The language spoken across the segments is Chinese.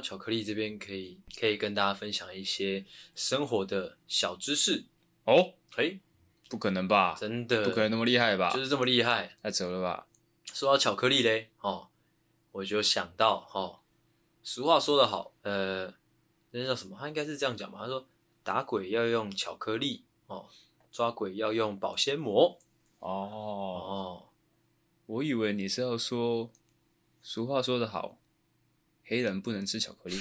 巧克力这边，可以可以跟大家分享一些生活的小知识哦。嘿，不可能吧？真的不可能那么厉害吧？就是这么厉害，太扯了吧？说到巧克力嘞，哦，我就想到哦，俗话说得好，呃，那叫什么？他应该是这样讲吧？他说打鬼要用巧克力哦，抓鬼要用保鲜膜。哦哦，我以为你是要说俗话说得好。黑人不能吃巧克力，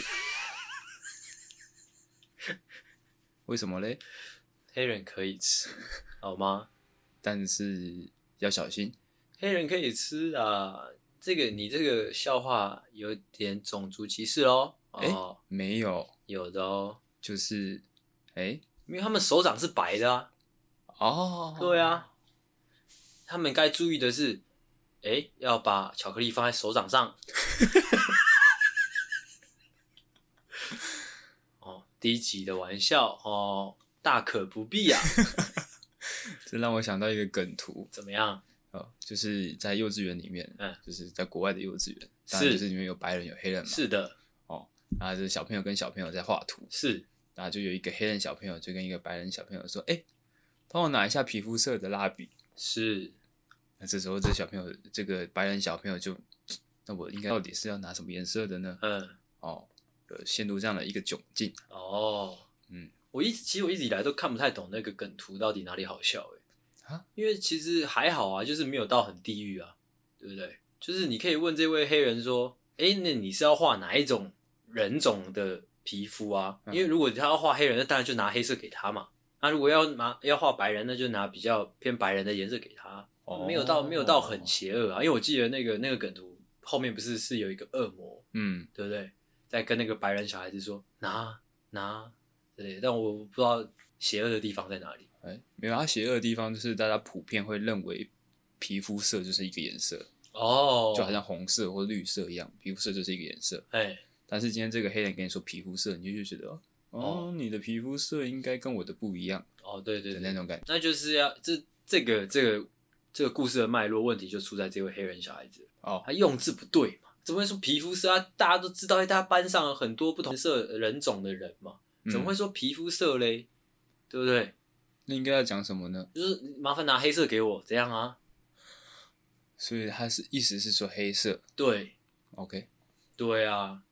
为什么嘞？黑人可以吃，好吗？但是要小心。黑人可以吃啊，这个你这个笑话有点种族歧视哦。哎、欸，没有，有的哦，就是，哎、欸，因为他们手掌是白的啊。哦，对啊，他们该注意的是，哎、欸，要把巧克力放在手掌上。低级的玩笑哦，大可不必啊！这让我想到一个梗图，怎么样？哦，就是在幼稚园里面，嗯，就是在国外的幼稚园，是，就是里面有白人有黑人嘛，是的，哦，然后就是小朋友跟小朋友在画图，是，然后就有一个黑人小朋友就跟一个白人小朋友说：“哎，帮我拿一下皮肤色的蜡笔。”是，那这时候这小朋友，这个白人小朋友就，那我应该到底是要拿什么颜色的呢？嗯，哦。陷入这样的一个窘境哦，嗯，我一直其实我一直以来都看不太懂那个梗图到底哪里好笑诶啊，因为其实还好啊，就是没有到很地狱啊，对不对？就是你可以问这位黑人说，诶，那你是要画哪一种人种的皮肤啊？因为如果他要画黑人，那当然就拿黑色给他嘛。那如果要拿要画白人，那就拿比较偏白人的颜色给他，没有到没有到很邪恶啊。因为我记得那个那个梗图后面不是是有一个恶魔，嗯，对不对？在跟那个白人小孩子说拿拿之类的，但我不知道邪恶的地方在哪里。哎、欸，没有，他邪恶的地方就是大家普遍会认为皮肤色就是一个颜色哦，就好像红色或绿色一样，皮肤色就是一个颜色。哎、欸，但是今天这个黑人跟你说皮肤色，你就觉得哦，哦，你的皮肤色应该跟我的不一样。哦，对对，对，那种感觉，那就是要这这个这个这个故事的脉络问题就出在这位黑人小孩子哦，他用字不对嘛。怎么会说皮肤色啊？大家都知道，大家班上有很多不同色人种的人嘛，怎么会说皮肤色嘞？嗯、对不对？那应该要讲什么呢？就是麻烦拿黑色给我，这样啊？所以他是意思是说黑色，对，OK，对啊。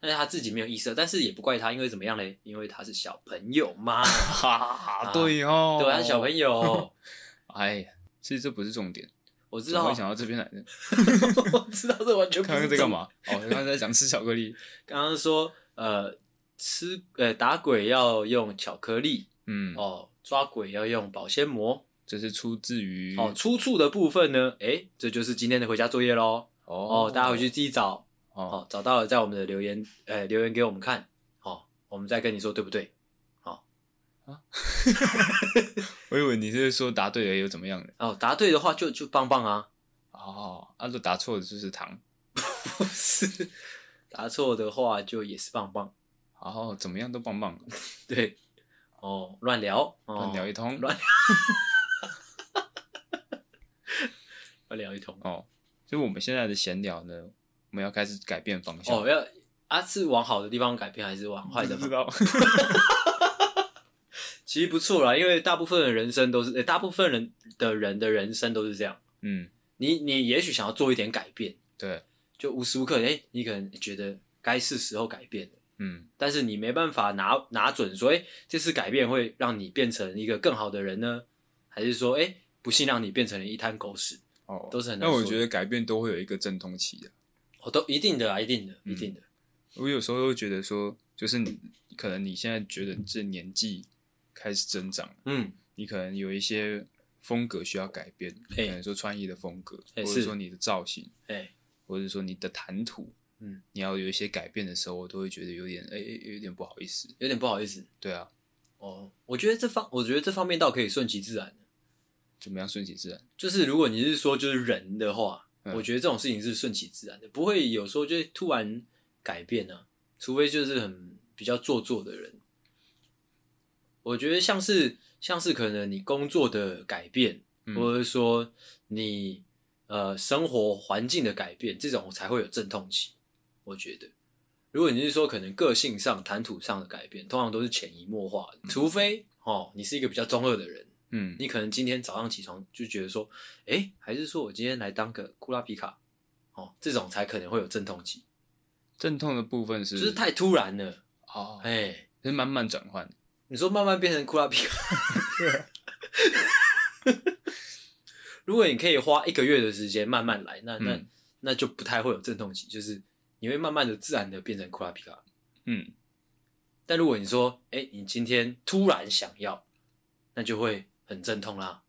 但是他自己没有意识，但是也不怪他，因为怎么样嘞？因为他是小朋友嘛。哈，对哦，对，他是小朋友。哎呀，其实这不是重点。我知道，我想到这边来的。我知道这完全不是。刚刚在干嘛？哦，刚刚在讲吃巧克力。刚刚说，呃，吃呃打鬼要用巧克力，嗯，哦，抓鬼要用保鲜膜。这是出自于哦，出处的部分呢？哎，这就是今天的回家作业喽。哦，哦，大家回去自己找。哦，找到了，在我们的留言，呃，留言给我们看。哦，我们再跟你说对不对？啊，我以为你是说答对了又怎么样的？哦，答对的话就就棒棒啊！哦，那、啊、就答错的就是糖，不是？答错的话就也是棒棒。哦，怎么样都棒棒。对，哦，乱聊，乱聊一通，乱 乱聊一通。哦，就我们现在的闲聊呢，我们要开始改变方向。哦，要啊，是往好的地方改变，还是往坏的？不知道。其实不错啦，因为大部分的人生都是，欸、大部分人的人的人生都是这样。嗯，你你也许想要做一点改变，对，就无时无刻，哎、欸，你可能觉得该是时候改变了，嗯，但是你没办法拿拿准说，哎、欸，这次改变会让你变成一个更好的人呢，还是说，哎、欸，不幸让你变成了一滩狗屎？哦，都是很难。那我觉得改变都会有一个阵痛期的，哦，都一定的啊，一定的，一定的。嗯、我有时候会觉得说，就是你可能你现在觉得这年纪。开始增长，嗯，你可能有一些风格需要改变，欸、可能说穿衣的风格，欸、或者说你的造型，欸、或者说你的谈吐，嗯，你要有一些改变的时候，我都会觉得有点，哎、欸，有点不好意思，有点不好意思，对啊，哦，我觉得这方，我觉得这方面倒可以顺其自然，怎么样顺其自然？就是如果你是说就是人的话，嗯、我觉得这种事情是顺其自然的，不会有时候就突然改变啊，除非就是很比较做作的人。我觉得像是像是可能你工作的改变，嗯、或者说你呃生活环境的改变，这种才会有阵痛期。我觉得，如果你是说可能个性上、谈吐上的改变，通常都是潜移默化的，嗯、除非哦，你是一个比较中二的人，嗯，你可能今天早上起床就觉得说，哎、欸，还是说我今天来当个库拉皮卡，哦，这种才可能会有阵痛期。阵痛的部分是就是太突然了，哦，哎、欸，是慢慢转换。你说慢慢变成库拉皮卡，如果你可以花一个月的时间慢慢来，那那、嗯、那就不太会有阵痛期，就是。你会慢慢的、自然的变成库拉皮卡，嗯。但如果你说，哎、欸，你今天突然想要，那就会很阵痛啦。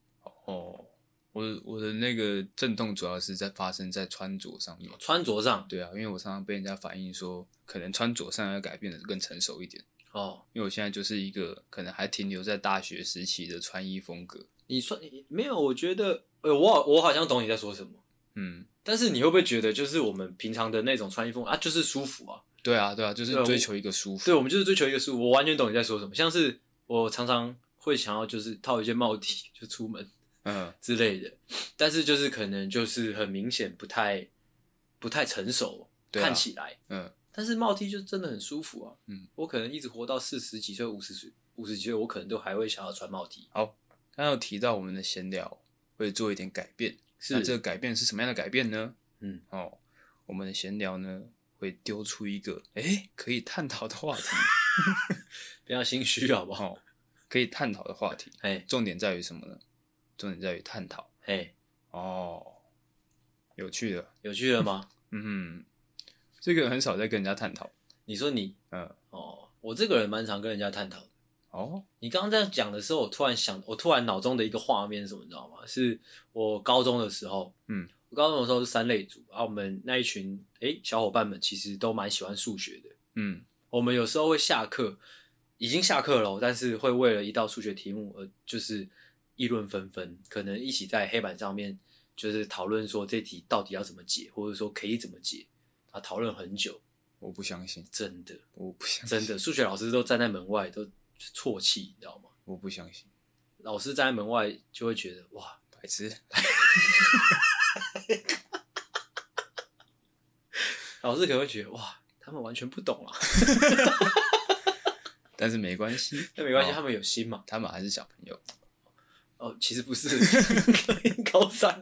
哦，我我的那个阵痛主要是在发生在穿着上面。穿着上，对啊，因为我常常被人家反映说，可能穿着上要改变的更成熟一点。哦，因为我现在就是一个可能还停留在大学时期的穿衣风格。你穿没有？我觉得，呃，我我好像懂你在说什么。嗯。但是你会不会觉得，就是我们平常的那种穿衣风啊，就是舒服啊？对啊，对啊，就是追求一个舒服。对，我们就是追求一个舒服。我完全懂你在说什么。像是我常常会想要，就是套一件帽 T 就出门，嗯之类的。但是就是可能就是很明显不太不太成熟，啊、看起来，嗯。但是帽 T 就真的很舒服啊。嗯，我可能一直活到四十几岁、五十岁、五十几岁，我可能都还会想要穿帽 T。好，刚刚有提到我们的闲聊会做一点改变。是那这个改变是什么样的改变呢？嗯，哦，我们的闲聊呢会丢出一个诶可以探讨的话题 不要心虚好不好？哦，可以探讨的话题，哎，重点在于什么呢？重点在于探讨，哎，哦，有趣的，有趣的吗？嗯哼，这个很少在跟人家探讨。你说你，嗯，哦，我这个人蛮常跟人家探讨。哦，你刚刚这样讲的时候，我突然想，我突然脑中的一个画面是什么，你知道吗？是我高中的时候，嗯，我高中的时候是三类组，然后我们那一群诶、欸、小伙伴们其实都蛮喜欢数学的，嗯，我们有时候会下课，已经下课了，但是会为了一道数学题目而就是议论纷纷，可能一起在黑板上面就是讨论说这题到底要怎么解，或者说可以怎么解啊，讨论很久。我不相信，真的，我不相信，真的，数学老师都站在门外都。啜泣，你知道吗？我不相信，老师站在门外就会觉得哇，白痴。老师可能会觉得哇，他们完全不懂啊。但是没关系，那没关系，他们有心嘛，他们还是小朋友。哦，其实不是，高三。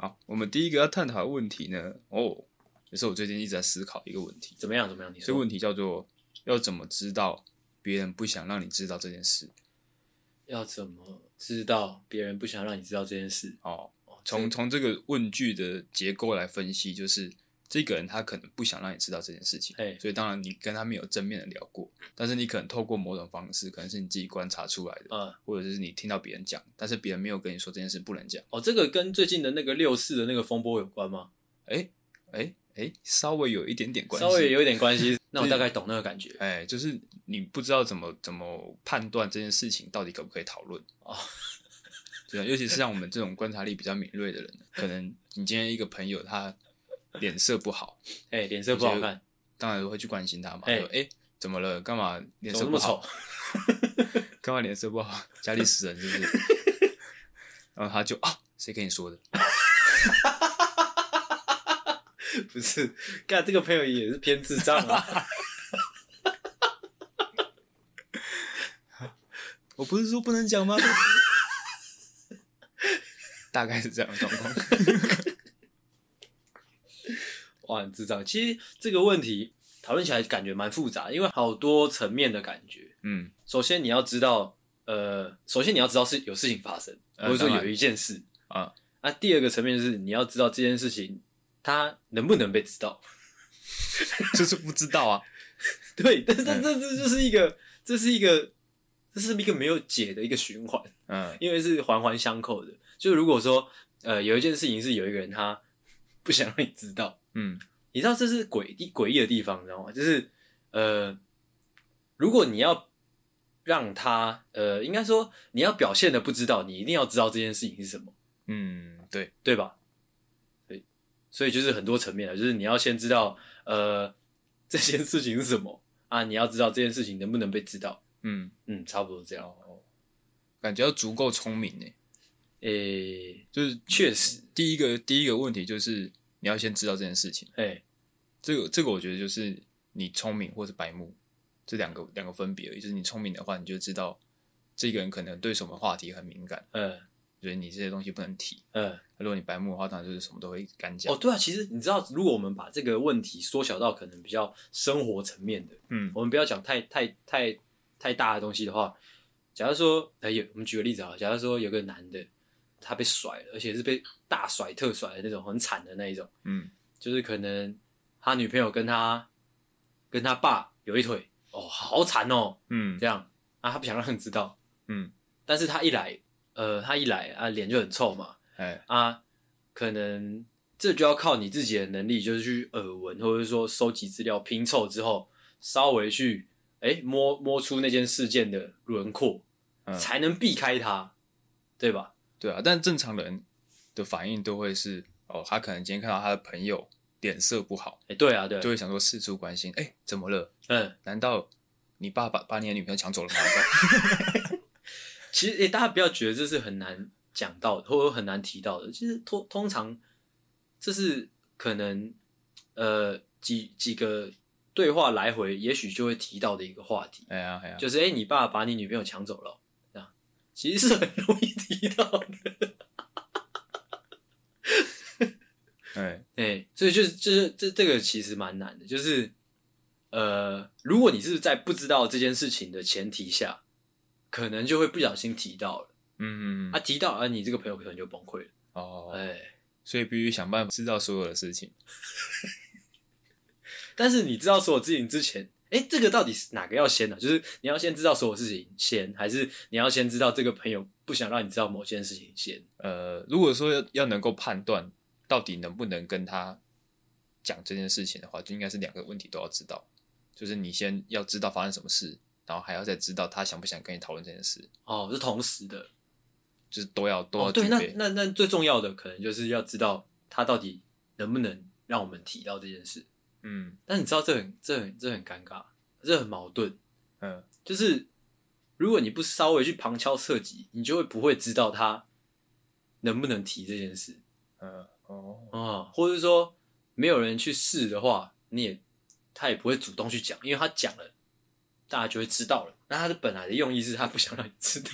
好，我们第一个要探讨的问题呢，哦，也是我最近一直在思考一个问题，怎么样？怎么样？你。这个问题叫做。要怎么知道别人不想让你知道这件事？要怎么知道别人不想让你知道这件事？哦，从从这个问句的结构来分析，就是这个人他可能不想让你知道这件事情，嘿所以当然你跟他没有正面的聊过，但是你可能透过某种方式，可能是你自己观察出来的，嗯，或者是你听到别人讲，但是别人没有跟你说这件事不能讲。哦，这个跟最近的那个六四的那个风波有关吗？哎哎哎，稍微有一点点关系，稍微有一点关系。那我大概懂那个感觉，哎，就是你不知道怎么怎么判断这件事情到底可不可以讨论哦，对，尤其是像我们这种观察力比较敏锐的人，可能你今天一个朋友他脸色不好，哎，脸色不好看，当然会去关心他嘛，说哎，怎么了？干嘛脸色不好？干嘛脸色不好？家里死人是不是？然后他就啊，谁跟你说的？不是，干这个朋友也是偏智障啊！我不是说不能讲吗？大概是这样的状况。哇，很智障！其实这个问题讨论起来感觉蛮复杂，因为好多层面的感觉。嗯，首先你要知道，呃，首先你要知道是有事情发生，或者说有一件事啊。那第二个层面就是你要知道这件事情。他能不能被知道？就是不知道啊。对，但是这这这就是一个，这是一个，这是一个没有解的一个循环。嗯，因为是环环相扣的。就如果说，呃，有一件事情是有一个人他不想让你知道，嗯，你知道这是诡异诡异的地方，你知道吗？就是呃，如果你要让他，呃，应该说你要表现的不知道，你一定要知道这件事情是什么。嗯，对，对吧？对所以就是很多层面的，就是你要先知道，呃，这件事情是什么啊？你要知道这件事情能不能被知道？嗯嗯，差不多这样。哦，感觉要足够聪明呢。诶、欸，就是确实，第一个第一个问题就是你要先知道这件事情。哎，这个这个我觉得就是你聪明或是白目这两个两个分别而已。就是你聪明的话，你就知道这个人可能对什么话题很敏感，嗯，所以你这些东西不能提，嗯。如果你白目的话，当然就是什么都会敢讲。哦，对啊，其实你知道，如果我们把这个问题缩小到可能比较生活层面的，嗯，我们不要讲太太太太大的东西的话，假如说，哎，有我们举个例子啊，假如说有个男的他被甩了，而且是被大甩特甩的那种，很惨的那一种，嗯，就是可能他女朋友跟他跟他爸有一腿，哦，好惨哦，嗯，这样啊，他不想让人知道，嗯，但是他一来，呃，他一来啊，脸就很臭嘛。哎。啊，可能这就要靠你自己的能力，就是去耳闻，或者说收集资料拼凑之后，稍微去哎摸摸出那件事件的轮廓，嗯，才能避开他，对吧？对啊，但正常人的反应都会是哦，他可能今天看到他的朋友脸色不好，哎，对啊，对啊，就会想说四处关心，哎，怎么了？嗯，难道你爸爸把你的女朋友抢走了吗？其实哎，大家不要觉得这是很难。讲到的或者很难提到的，其实通通常这是可能呃几几个对话来回，也许就会提到的一个话题。哎呀哎呀，就是哎、欸，你爸把你女朋友抢走了，其实是很容易提到的。哎 哎、欸，所以就是就是这这个其实蛮难的，就是呃，如果你是在不知道这件事情的前提下，可能就会不小心提到了。嗯，他、啊、提到啊，你这个朋友可能就崩溃了哦。哎、欸，所以必须想办法知道所有的事情。但是你知道所有事情之前，哎、欸，这个到底是哪个要先呢、啊？就是你要先知道所有事情先，还是你要先知道这个朋友不想让你知道某件事情先？呃，如果说要要能够判断到底能不能跟他讲这件事情的话，就应该是两个问题都要知道。就是你先要知道发生什么事，然后还要再知道他想不想跟你讨论这件事。哦，是同时的。就是都要都要、哦、对，那那那最重要的可能就是要知道他到底能不能让我们提到这件事。嗯，但你知道这很这很这很尴尬，这很矛盾。嗯，就是如果你不稍微去旁敲侧击，你就会不会知道他能不能提这件事。嗯哦哦，或者说没有人去试的话，你也他也不会主动去讲，因为他讲了，大家就会知道了。那他的本来的用意是他不想让你知道。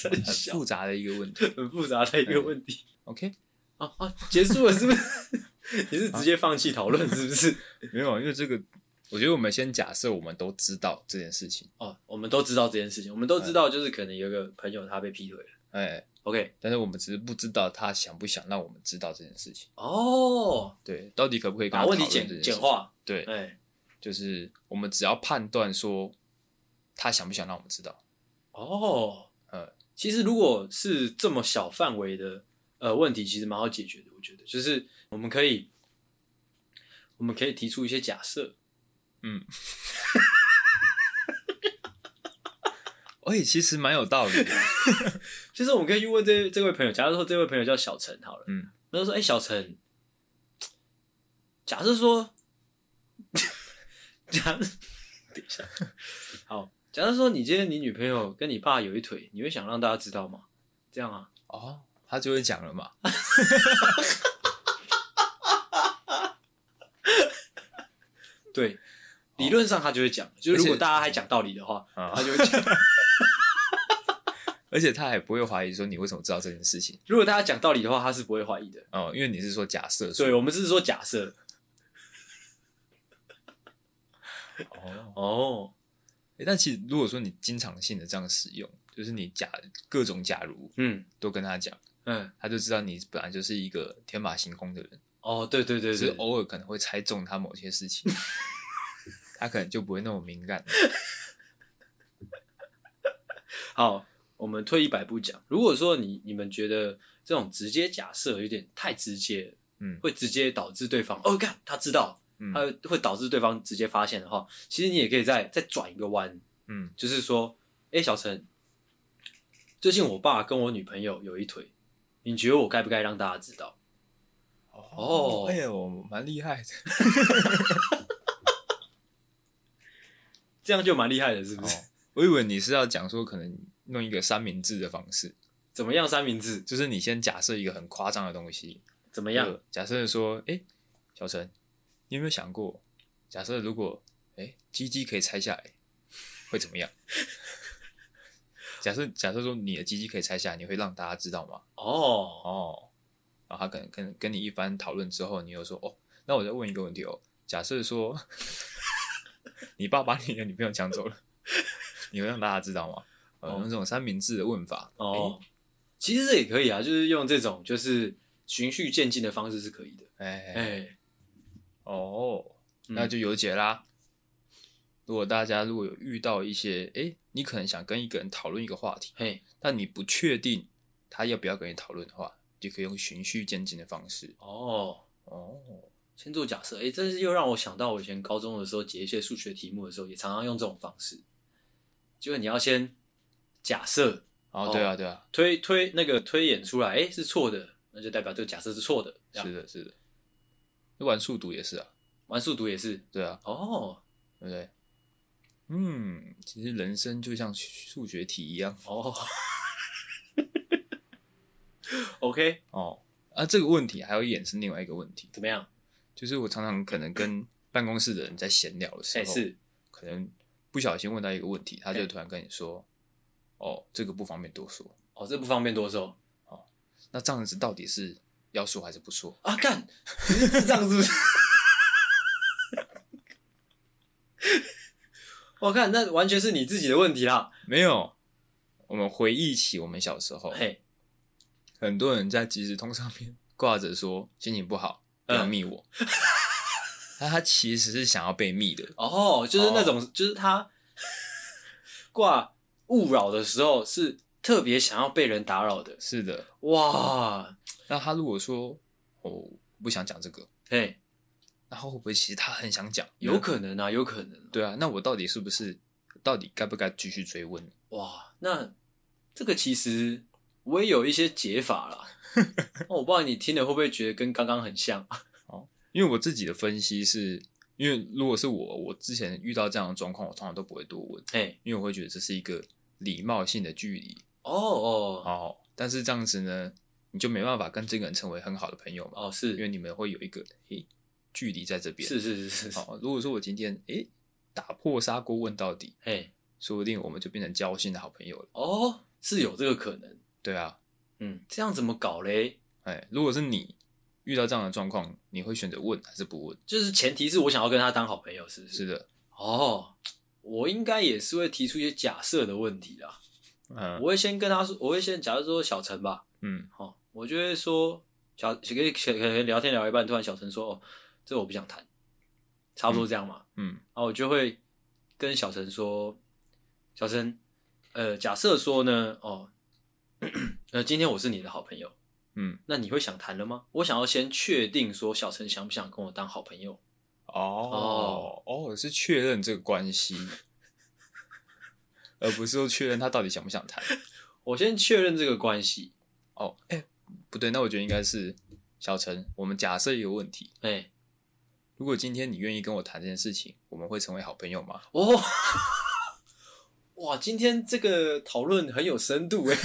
很复杂的一个问题，很复杂的一个问题。OK，啊啊，结束了是不是？你是直接放弃讨论是不是？没有，因为这个，我觉得我们先假设我们都知道这件事情。哦，我们都知道这件事情，我们都知道，就是可能有个朋友他被劈腿了。哎，OK，但是我们只是不知道他想不想让我们知道这件事情。哦，对，到底可不可以把问题简简化？对，哎，就是我们只要判断说他想不想让我们知道。哦。呃其实，如果是这么小范围的呃问题，其实蛮好解决的。我觉得，就是我们可以，我们可以提出一些假设。嗯，哎，其实蛮有道理的。其 实我们可以去问这这位朋友，假如说这位朋友叫小陈，好了，嗯，那就说，哎，小陈，假设说，假设，等一下，好。假设说你今天你女朋友跟你爸有一腿，你会想让大家知道吗？这样啊？哦，他就会讲了嘛。对，理论上他就会讲，就是如果大家还讲道理的话，他就会讲。而且他还不会怀疑说你为什么知道这件事情。如果大家讲道理的话，他是不会怀疑的。哦，因为你是说假设。对，我们是说假设。哦哦。欸、但其实，如果说你经常性的这样使用，就是你假各种假如，嗯，都跟他讲，嗯，他就知道你本来就是一个天马行空的人。哦，对对对对，是偶尔可能会猜中他某些事情，他可能就不会那么敏感。好，我们退一百步讲，如果说你你们觉得这种直接假设有点太直接，嗯，会直接导致对方哦，看他知道。他会导致对方直接发现的话，其实你也可以再再转一个弯，嗯，就是说，哎、欸，小陈，最近我爸跟我女朋友有一腿，你觉得我该不该让大家知道？哦，哎呦，蛮厉害的，这样就蛮厉害的，是不是？哦，我以为你是要讲说，可能弄一个三明治的方式，怎么样？三明治就是你先假设一个很夸张的东西。怎么样？假设说，哎、欸，小陈，你有没有想过，假设如果，哎、欸，鸡鸡可以拆下来，会怎么样？假设假设说你的鸡鸡可以拆下来，你会让大家知道吗？哦哦，然后他可能跟跟你一番讨论之后，你又说，哦，那我再问一个问题哦，假设说 你爸把你的女朋友抢走了，你会让大家知道吗？呃，用这种三明治的问法哦，其实这也可以啊，就是用这种就是循序渐进的方式是可以的。哎哎，哦，那就有解啦。如果大家如果有遇到一些，哎，你可能想跟一个人讨论一个话题，嘿，但你不确定他要不要跟你讨论的话，就可以用循序渐进的方式。哦哦，先做假设，哎，这是又让我想到我以前高中的时候解一些数学题目的时候，也常常用这种方式，就是你要先。假设哦，对啊，对啊，推推那个推演出来，哎，是错的，那就代表这个假设是错的。是的，是的。玩数独也是啊，玩数独也是，对啊。哦，对不对？嗯，其实人生就像数学题一样。哦。OK，哦，啊，这个问题还要衍生另外一个问题，怎么样？就是我常常可能跟办公室的人在闲聊的时候，是可能不小心问到一个问题，他就突然跟你说。哦，这个不方便多说。哦，这个、不方便多说。哦，那这样子到底是要说还是不说？啊，干，是这样是不是？我看那完全是你自己的问题啦。没有，我们回忆起我们小时候，嘿，很多人在即时通上面挂着说心情不好，不要密我。那、嗯、他其实是想要被密的。哦，就是那种，哦、就是他挂。勿扰的时候是特别想要被人打扰的，是的，哇！那他如果说哦不想讲这个，嘿，然后会不会其实他很想讲？有可能啊，有可能。对啊，那我到底是不是到底该不该继续追问？哇，那这个其实我也有一些解法啦。我不知道你听了会不会觉得跟刚刚很像？哦，因为我自己的分析是，因为如果是我，我之前遇到这样的状况，我通常都不会多问，哎，因为我会觉得这是一个。礼貌性的距离哦哦哦，但是这样子呢，你就没办法跟这个人成为很好的朋友嘛？哦，是因为你们会有一个诶距离在这边。是是是是。好，如果说我今天诶打破砂锅问到底，哎，说不定我们就变成交心的好朋友了。哦，是有这个可能。对啊，嗯，这样怎么搞嘞？哎，如果是你遇到这样的状况，你会选择问还是不问？就是前提是我想要跟他当好朋友，是不是？是的。哦。我应该也是会提出一些假设的问题啦。嗯，我会先跟他说，我会先假设说小陈吧。嗯，好，我就会说小可以可能聊天聊一半，突然小陈说：“哦，这我不想谈。”差不多这样嘛。嗯，然后我就会跟小陈说：“小陈，呃，假设说呢，哦，呃，今天我是你的好朋友，嗯，那你会想谈了吗？我想要先确定说小陈想不想跟我当好朋友。”哦哦，是确认这个关系，而不是说确认他到底想不想谈。我先确认这个关系。哦，哎，不对，那我觉得应该是小陈。我们假设一个问题，哎，如果今天你愿意跟我谈这件事情，我们会成为好朋友吗？哦，哇，今天这个讨论很有深度哎，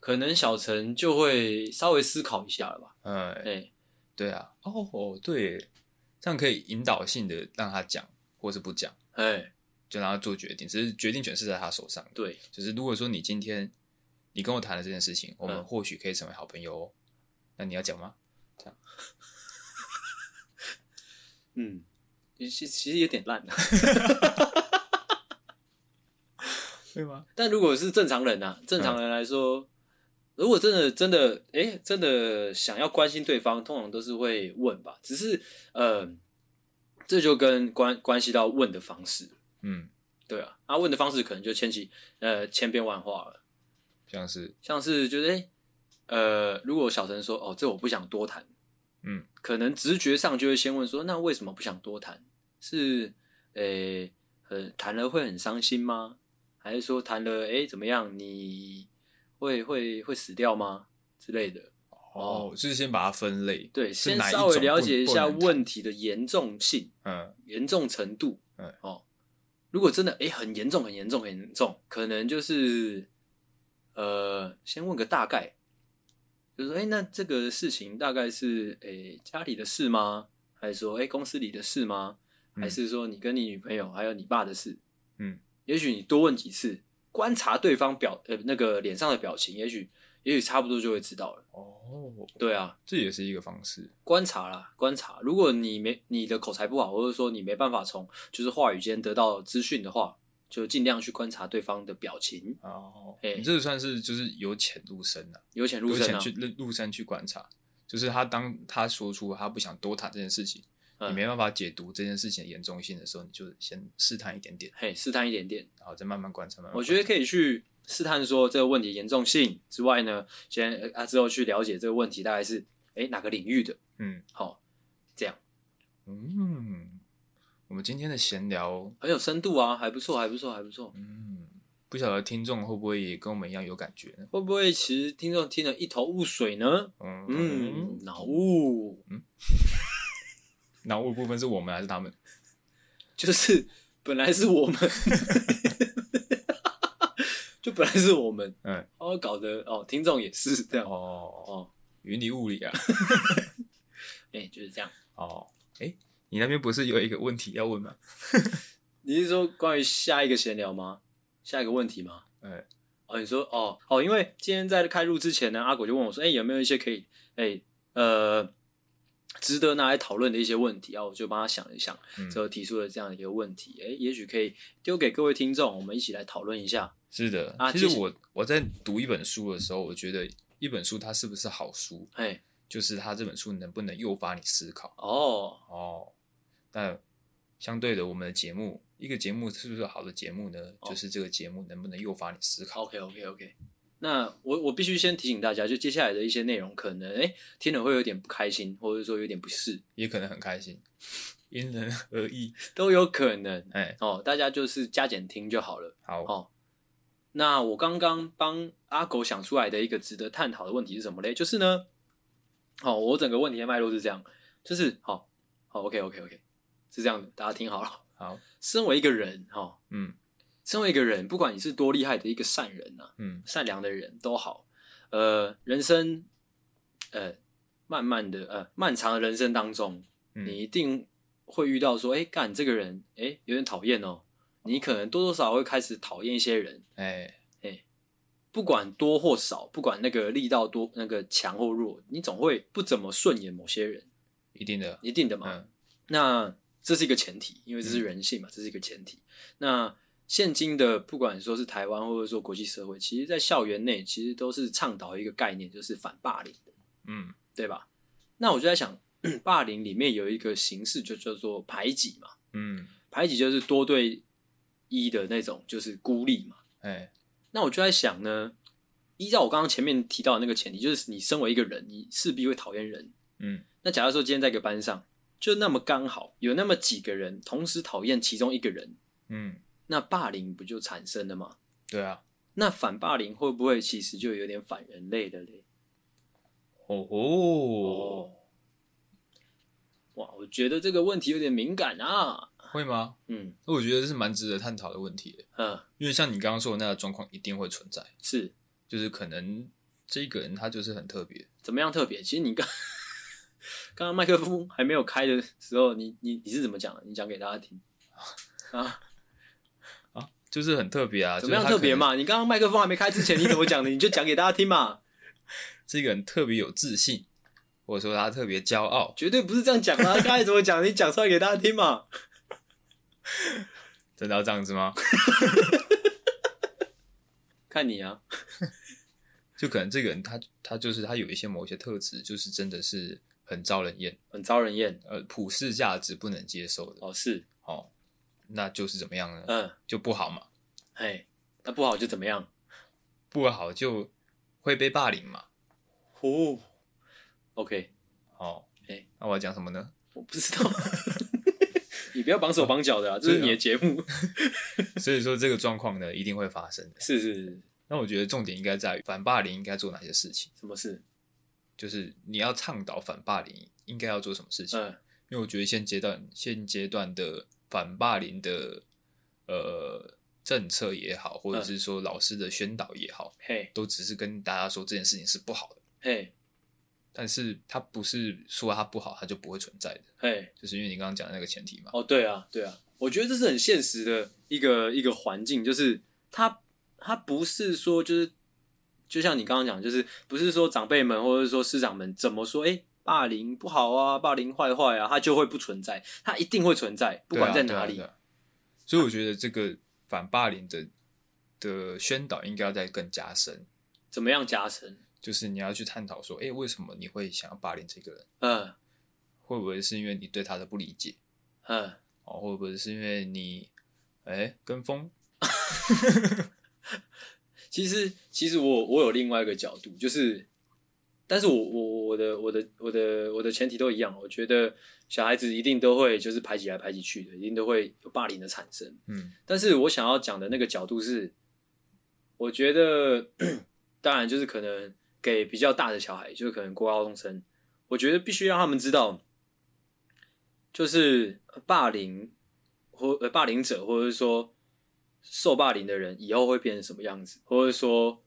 可能小陈就会稍微思考一下了吧。嗯，哎。对啊，哦，对，这样可以引导性的让他讲，或是不讲，哎，就让他做决定，只是决定权是在他手上。对，就是如果说你今天你跟我谈了这件事情，我们或许可以成为好朋友哦。那你要讲吗？这样，嗯，其实其实有点烂了，对吗？但如果是正常人啊，正常人来说。如果真的真的哎、欸，真的想要关心对方，通常都是会问吧。只是呃，这就跟关关系到问的方式，嗯，对啊，他、啊、问的方式可能就千奇呃千变万化了。像是像是就是哎、欸，呃，如果小陈说哦，这我不想多谈，嗯，可能直觉上就会先问说，那为什么不想多谈？是诶，呃，谈了会很伤心吗？还是说谈了诶、欸、怎么样？你？会会会死掉吗？之类的哦，就是先把它分类，对，先稍微了解一下问题的严重性，嗯，严重程度，嗯，哦，如果真的诶很严重，很严重，很严重，可能就是呃，先问个大概，就是说，哎、欸，那这个事情大概是诶、欸、家里的事吗？还是说，哎、欸，公司里的事吗？嗯、还是说你跟你女朋友还有你爸的事？嗯，也许你多问几次，观察对方表呃那个脸上的表情，也许也许差不多就会知道了。哦，对啊，这也是一个方式，观察啦，观察。如果你没你的口才不好，或者说你没办法从就是话语间得到资讯的话。就尽量去观察对方的表情哦，哎、欸，你这个算是就是由浅入深啊，由浅入深、啊、去入深去观察，就是他当他说出他不想多谈这件事情，嗯、你没办法解读这件事情的严重性的时候，你就先试探一点点，嘿，试探一点点，然后再慢慢观察，慢慢。我觉得可以去试探说这个问题严重性之外呢，先啊之后去了解这个问题大概是哎、欸、哪个领域的，嗯，好，这样，嗯。我们今天的闲聊很有深度啊，还不错，还不错，还不错。嗯，不晓得听众会不会也跟我们一样有感觉呢？会不会其实听众听得一头雾水呢？嗯嗯，脑雾。嗯，脑雾部分是我们还是他们？就是本来是我们，就本来是我们。嗯，然后搞得哦，听众也是这样。哦哦，云里雾里啊。哎、欸，就是这样。哦，哎、欸。你那边不是有一个问题要问吗？你是说关于下一个闲聊吗？下一个问题吗？哎、欸，哦，你说哦哦，因为今天在开录之前呢，阿果就问我说：“哎、欸，有没有一些可以哎、欸、呃值得拿来讨论的一些问题？”啊我就帮他想了一想，之后提出了这样一个问题。哎、欸，也许可以丢给各位听众，我们一起来讨论一下。是的，啊，其实我我在读一本书的时候，我觉得一本书它是不是好书？哎、欸，就是它这本书能不能诱发你思考？哦哦。那相对的，我们的节目，一个节目是不是好的节目呢？哦、就是这个节目能不能诱发你思考。Okay, okay, okay. 那我我必须先提醒大家，就接下来的一些内容，可能哎听了会有点不开心，或者说有点不适，也可能很开心，因人而异，都有可能。哎哦，大家就是加减听就好了。好哦。那我刚刚帮阿狗想出来的一个值得探讨的问题是什么嘞？就是呢，哦，我整个问题的脉络是这样，就是好，好，OK，OK，OK。是这样的，大家听好了。好，身为一个人，哈，嗯，身为一个人，不管你是多厉害的一个善人呐，嗯，善良的人都好，呃，人生，呃，慢慢的，呃，漫长的人生当中，嗯、你一定会遇到说，哎、欸，干这个人，哎、欸，有点讨厌哦。你可能多多少少会开始讨厌一些人，哎、欸，哎、欸，不管多或少，不管那个力道多，那个强或弱，你总会不怎么顺眼某些人，一定的，一定的嘛。嗯、那这是一个前提，因为这是人性嘛，嗯、这是一个前提。那现今的不管说是台湾或者说国际社会，其实，在校园内其实都是倡导一个概念，就是反霸凌的，嗯，对吧？那我就在想，霸凌里面有一个形式，就叫做排挤嘛，嗯，排挤就是多对一的那种，就是孤立嘛，哎，那我就在想呢，依照我刚刚前面提到的那个前提，就是你身为一个人，你势必会讨厌人，嗯，那假如说今天在一个班上。就那么刚好有那么几个人同时讨厌其中一个人，嗯，那霸凌不就产生了吗？对啊，那反霸凌会不会其实就有点反人类的嘞？哦哦，哦，哇，我觉得这个问题有点敏感啊。会吗？嗯，那我觉得这是蛮值得探讨的问题。嗯，因为像你刚刚说的那个状况一定会存在，是，就是可能这一个人他就是很特别，怎么样特别？其实你刚。刚刚麦克风还没有开的时候，你你你是怎么讲的？你讲给大家听啊 啊，就是很特别啊，怎么样特别嘛？你刚刚麦克风还没开之前，你怎么讲的？你就讲给大家听嘛。这个人特别有自信，或者说他特别骄傲，绝对不是这样讲的。刚才怎么讲？你讲出来给大家听嘛。真的要这样子吗？看你啊，就可能这个人他他就是他有一些某些特质，就是真的是。很招人厌，很招人厌，呃，普世价值不能接受的。哦，是，哦，那就是怎么样呢？嗯，就不好嘛。嘿，那不好就怎么样？不好就会被霸凌嘛。哦，OK，好，哎，那我要讲什么呢？我不知道，你不要绑手绑脚的啊，这是你的节目。所以说这个状况呢，一定会发生的。是是是。那我觉得重点应该在于反霸凌应该做哪些事情？什么事？就是你要倡导反霸凌，应该要做什么事情？嗯，因为我觉得现阶段现阶段的反霸凌的呃政策也好，或者是说老师的宣导也好，嘿，都只是跟大家说这件事情是不好的，嘿，但是它不是说它不好，它就不会存在的。嘿，就是因为你刚刚讲的那个前提嘛。哦，对啊，对啊，我觉得这是很现实的一个一个环境，就是它它不是说就是，就像你刚刚讲，就是不是说长辈们或者是说师长们怎么说，哎，霸凌不好啊，霸凌坏坏啊，它就会不存在，它一定会存在，不管在哪里。啊，啊，啊。所以我觉得这个反霸凌的的宣导应该要再更加深。怎么样加深？就是你要去探讨说，哎、欸，为什么你会想要霸凌这个人？嗯，会不会是因为你对他的不理解？嗯，哦，会不会是因为你，哎、欸，跟风？其实，其实我我有另外一个角度，就是，但是我我我的我的我的我的前提都一样，我觉得小孩子一定都会就是排挤来排挤去的，一定都会有霸凌的产生。嗯，但是我想要讲的那个角度是，我觉得，当然就是可能。给比较大的小孩，就是可能国高中生，我觉得必须让他们知道，就是霸凌或呃霸凌者，或者是说受霸凌的人以后会变成什么样子，或者说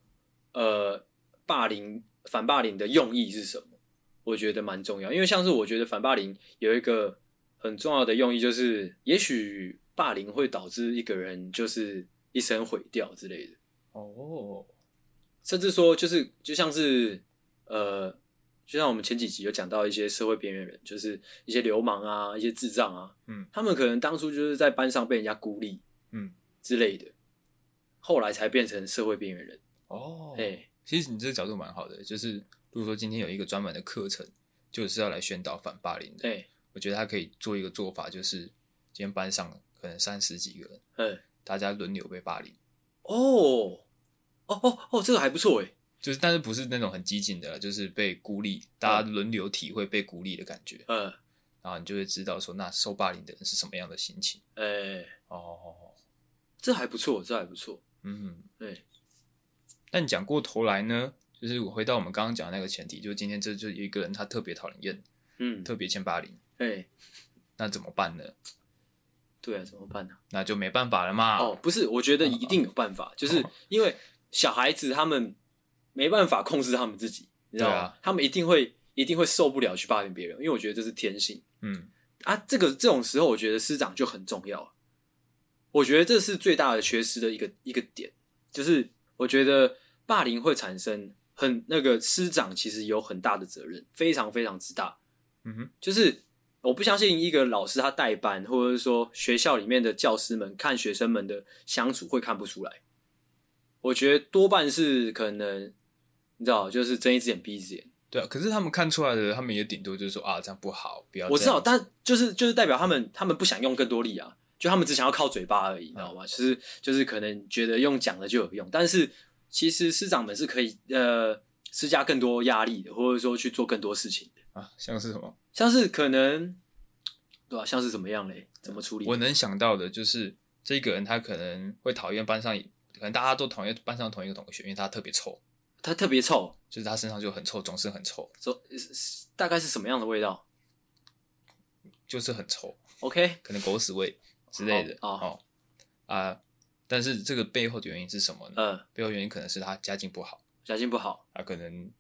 呃霸凌反霸凌的用意是什么？我觉得蛮重要，因为像是我觉得反霸凌有一个很重要的用意，就是也许霸凌会导致一个人就是一生毁掉之类的。哦。甚至说，就是就像是，呃，就像我们前几集有讲到一些社会边缘人，就是一些流氓啊，一些智障啊，嗯，他们可能当初就是在班上被人家孤立，嗯之类的，后来才变成社会边缘人。哦，哎，其实你这个角度蛮好的，就是如果说今天有一个专门的课程，就是要来宣导反霸凌的，哎，我觉得他可以做一个做法，就是今天班上可能三十几个人，嗯，大家轮流被霸凌。哦。哦哦哦，这个还不错哎，就是但是不是那种很激进的，就是被孤立，大家轮流体会被孤立的感觉，嗯，然后你就会知道说，那受霸凌的人是什么样的心情，哎、欸，哦，这还不错，这还不错，嗯，对。但讲过头来呢，就是我回到我们刚刚讲的那个前提，就是今天这就有一个人他特别讨人厌，嗯，特别欠霸凌，哎、欸，那怎么办呢？对啊，怎么办呢？那就没办法了嘛。哦，不是，我觉得一定有办法，哦、就是因为。小孩子他们没办法控制他们自己，你知道吗？啊、他们一定会一定会受不了去霸凌别人，因为我觉得这是天性。嗯啊，这个这种时候，我觉得师长就很重要。我觉得这是最大的缺失的一个一个点，就是我觉得霸凌会产生很那个师长其实有很大的责任，非常非常之大。嗯哼，就是我不相信一个老师他带班，或者是说学校里面的教师们看学生们的相处会看不出来。我觉得多半是可能，你知道，就是睁一只眼闭一只眼。对啊，可是他们看出来的，他们也顶多就是说啊，这样不好，不要。我知道，但就是就是代表他们，他们不想用更多力啊，就他们只想要靠嘴巴而已，你知道吗？就是就是可能觉得用讲的就有用，但是其实师长们是可以呃施加更多压力的，或者说去做更多事情的啊，像是什么？像是可能，对吧、啊？像是怎么样嘞？怎么处理？我能想到的就是这个人，他可能会讨厌班上。可能大家都讨厌班上同一个同学，因为他特别臭。他特别臭，就是他身上就很臭，总是很臭。so, 大概是什么样的味道？就是很臭。OK，可能狗屎味之类的。哦，哦啊，但是这个背后的原因是什么呢？嗯，背后原因可能是他家境不好。家境不好，啊可能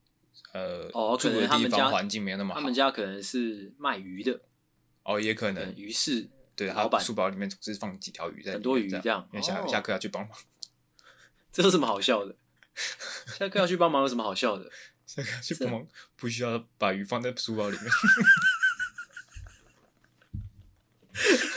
呃，哦，住的地方环境没有那么好。他们家可能是卖鱼的。哦，也可能鱼市。对，他书包里面总是放几条鱼在，很多鱼这样。因为下下课要去帮忙。这有什么好笑的？下课要去帮忙有什么好笑的？下课去帮忙不需要把鱼放在书包里面。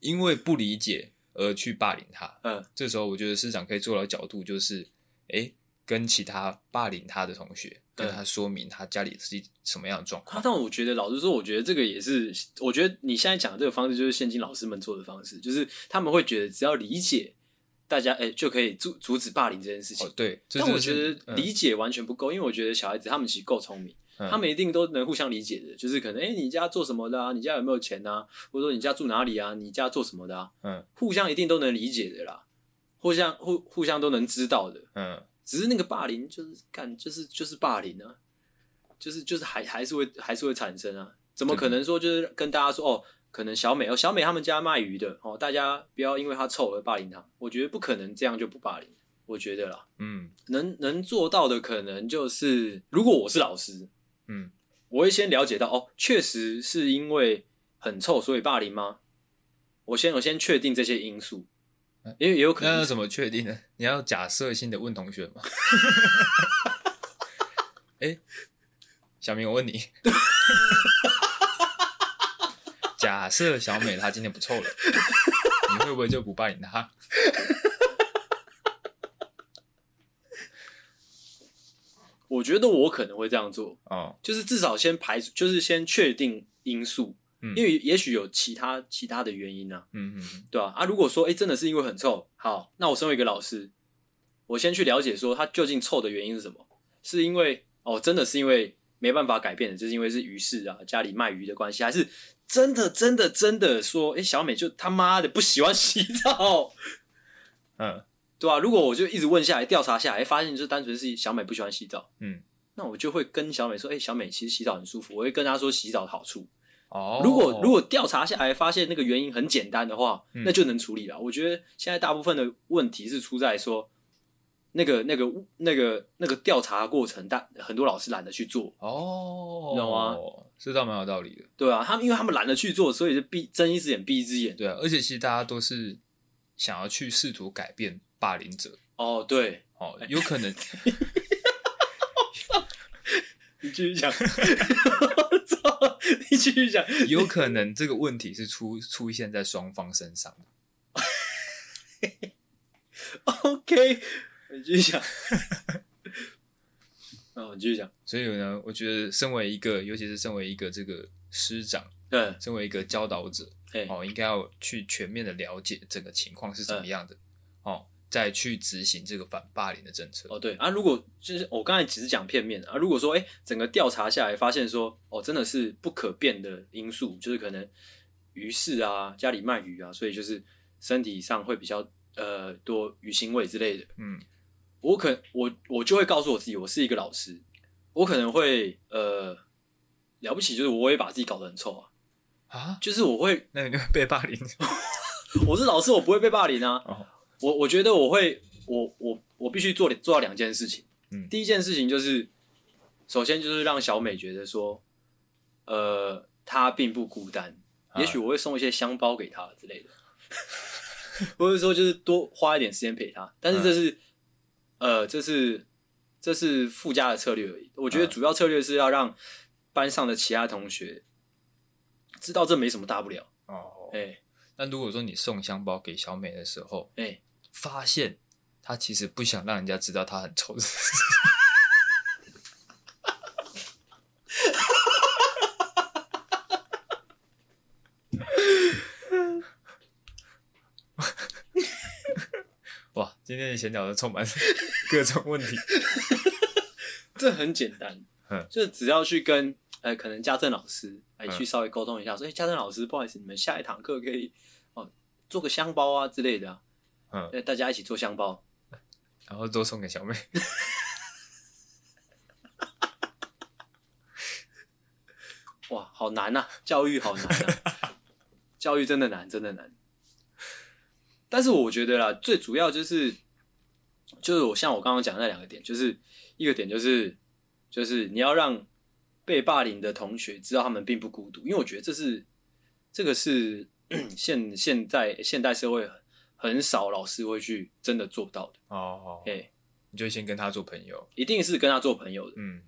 因为不理解而去霸凌他。嗯，这时候我觉得师长可以做到角度就是，哎，跟其他霸凌他的同学跟他说明他家里是什么样的状况。但我觉得老实说，我觉得这个也是，我觉得你现在讲的这个方式就是现今老师们做的方式，就是他们会觉得只要理解。大家哎、欸，就可以阻阻止霸凌这件事情。哦、对，但我觉得理解完全不够，嗯、因为我觉得小孩子他们其实够聪明，嗯、他们一定都能互相理解的。就是可能哎、欸，你家做什么的啊？你家有没有钱啊？或者说你家住哪里啊？你家做什么的啊？嗯，互相一定都能理解的啦，互相互互相都能知道的。嗯，只是那个霸凌就是干就是就是霸凌啊，就是就是还还是会还是会产生啊？怎么可能说就是跟大家说哦？可能小美哦，小美他们家卖鱼的哦，大家不要因为她臭而霸凌她。我觉得不可能这样就不霸凌。我觉得啦，嗯，能能做到的可能就是，如果我是老师，嗯，我会先了解到，哦，确实是因为很臭所以霸凌吗？我先我先确定这些因素，因为也有可能。那要怎么确定呢？你要假设性的问同学吗？哎、欸，小明，我问你，假设小美她今天不臭了，你会不会就不霸凌她？我觉得我可能会这样做哦，就是至少先排除，就是先确定因素，嗯，因为也许有其他其他的原因呢，嗯嗯，对吧？啊，如果说哎、欸，真的是因为很臭，好，那我身为一个老师，我先去了解说他究竟臭的原因是什么？是因为哦，真的是因为没办法改变的，就是因为是鱼市啊，家里卖鱼的关系，还是真的真的真的说，哎、欸，小美就他妈的不喜欢洗澡，嗯。对啊，如果我就一直问下来，调查下来，发现就单纯是小美不喜欢洗澡，嗯，那我就会跟小美说，哎、欸，小美其实洗澡很舒服，我会跟她说洗澡的好处。哦，如果如果调查下来发现那个原因很简单的话，嗯、那就能处理了。我觉得现在大部分的问题是出在说，那个那个那个那个调查过程，但很多老师懒得去做。哦，你懂吗？这倒蛮有道理的。对啊，他们因为他们懒得去做，所以就闭睁一只眼闭一只眼。对啊，而且其实大家都是想要去试图改变。霸凌者哦，对，哦，有可能。你继续讲，操！你继续讲，有可能这个问题是出出现在双方身上。OK，你继续讲。哦，你继续讲。所以呢，我觉得身为一个，尤其是身为一个这个师长，对，身为一个教导者，哦，应该要去全面的了解整个情况是怎么样的，哦。再去执行这个反霸凌的政策哦，对啊，如果就是我刚才只是讲片面啊，如果说哎，整个调查下来发现说哦，真的是不可变的因素，就是可能鱼市啊，家里卖鱼啊，所以就是身体上会比较呃多鱼腥味之类的，嗯，我可我我就会告诉我自己，我是一个老师，我可能会呃了不起，就是我也把自己搞得很臭啊啊，就是我会那你被霸凌，我是老师，我不会被霸凌啊。哦我我觉得我会，我我我必须做做到两件事情。嗯，第一件事情就是，首先就是让小美觉得说，呃，她并不孤单。啊、也许我会送一些香包给她之类的，或者说就是多花一点时间陪她。但是这是，啊、呃，这是这是附加的策略而已。我觉得主要策略是要让班上的其他同学知道这没什么大不了。哦，哎、欸，那如果说你送香包给小美的时候，哎、欸。发现他其实不想让人家知道他很丑。哇，今天的闲聊都充满各种问题。这很简单，就只要去跟呃，可能家政老师哎，去稍微沟通一下，说，哎，家政老师，不好意思，你们下一堂课可以哦，做个香包啊之类的啊。嗯，大家一起做香包，然后都送给小妹。哇，好难呐！教育好难啊！教育真的难，真的难。但是我觉得啦，最主要就是，就是我像我刚刚讲的那两个点，就是一个点就是，就是你要让被霸凌的同学知道他们并不孤独，因为我觉得这是这个是现现在现代社会。很少老师会去真的做到的哦。哎、oh, oh. 你就先跟他做朋友，一定是跟他做朋友的。嗯，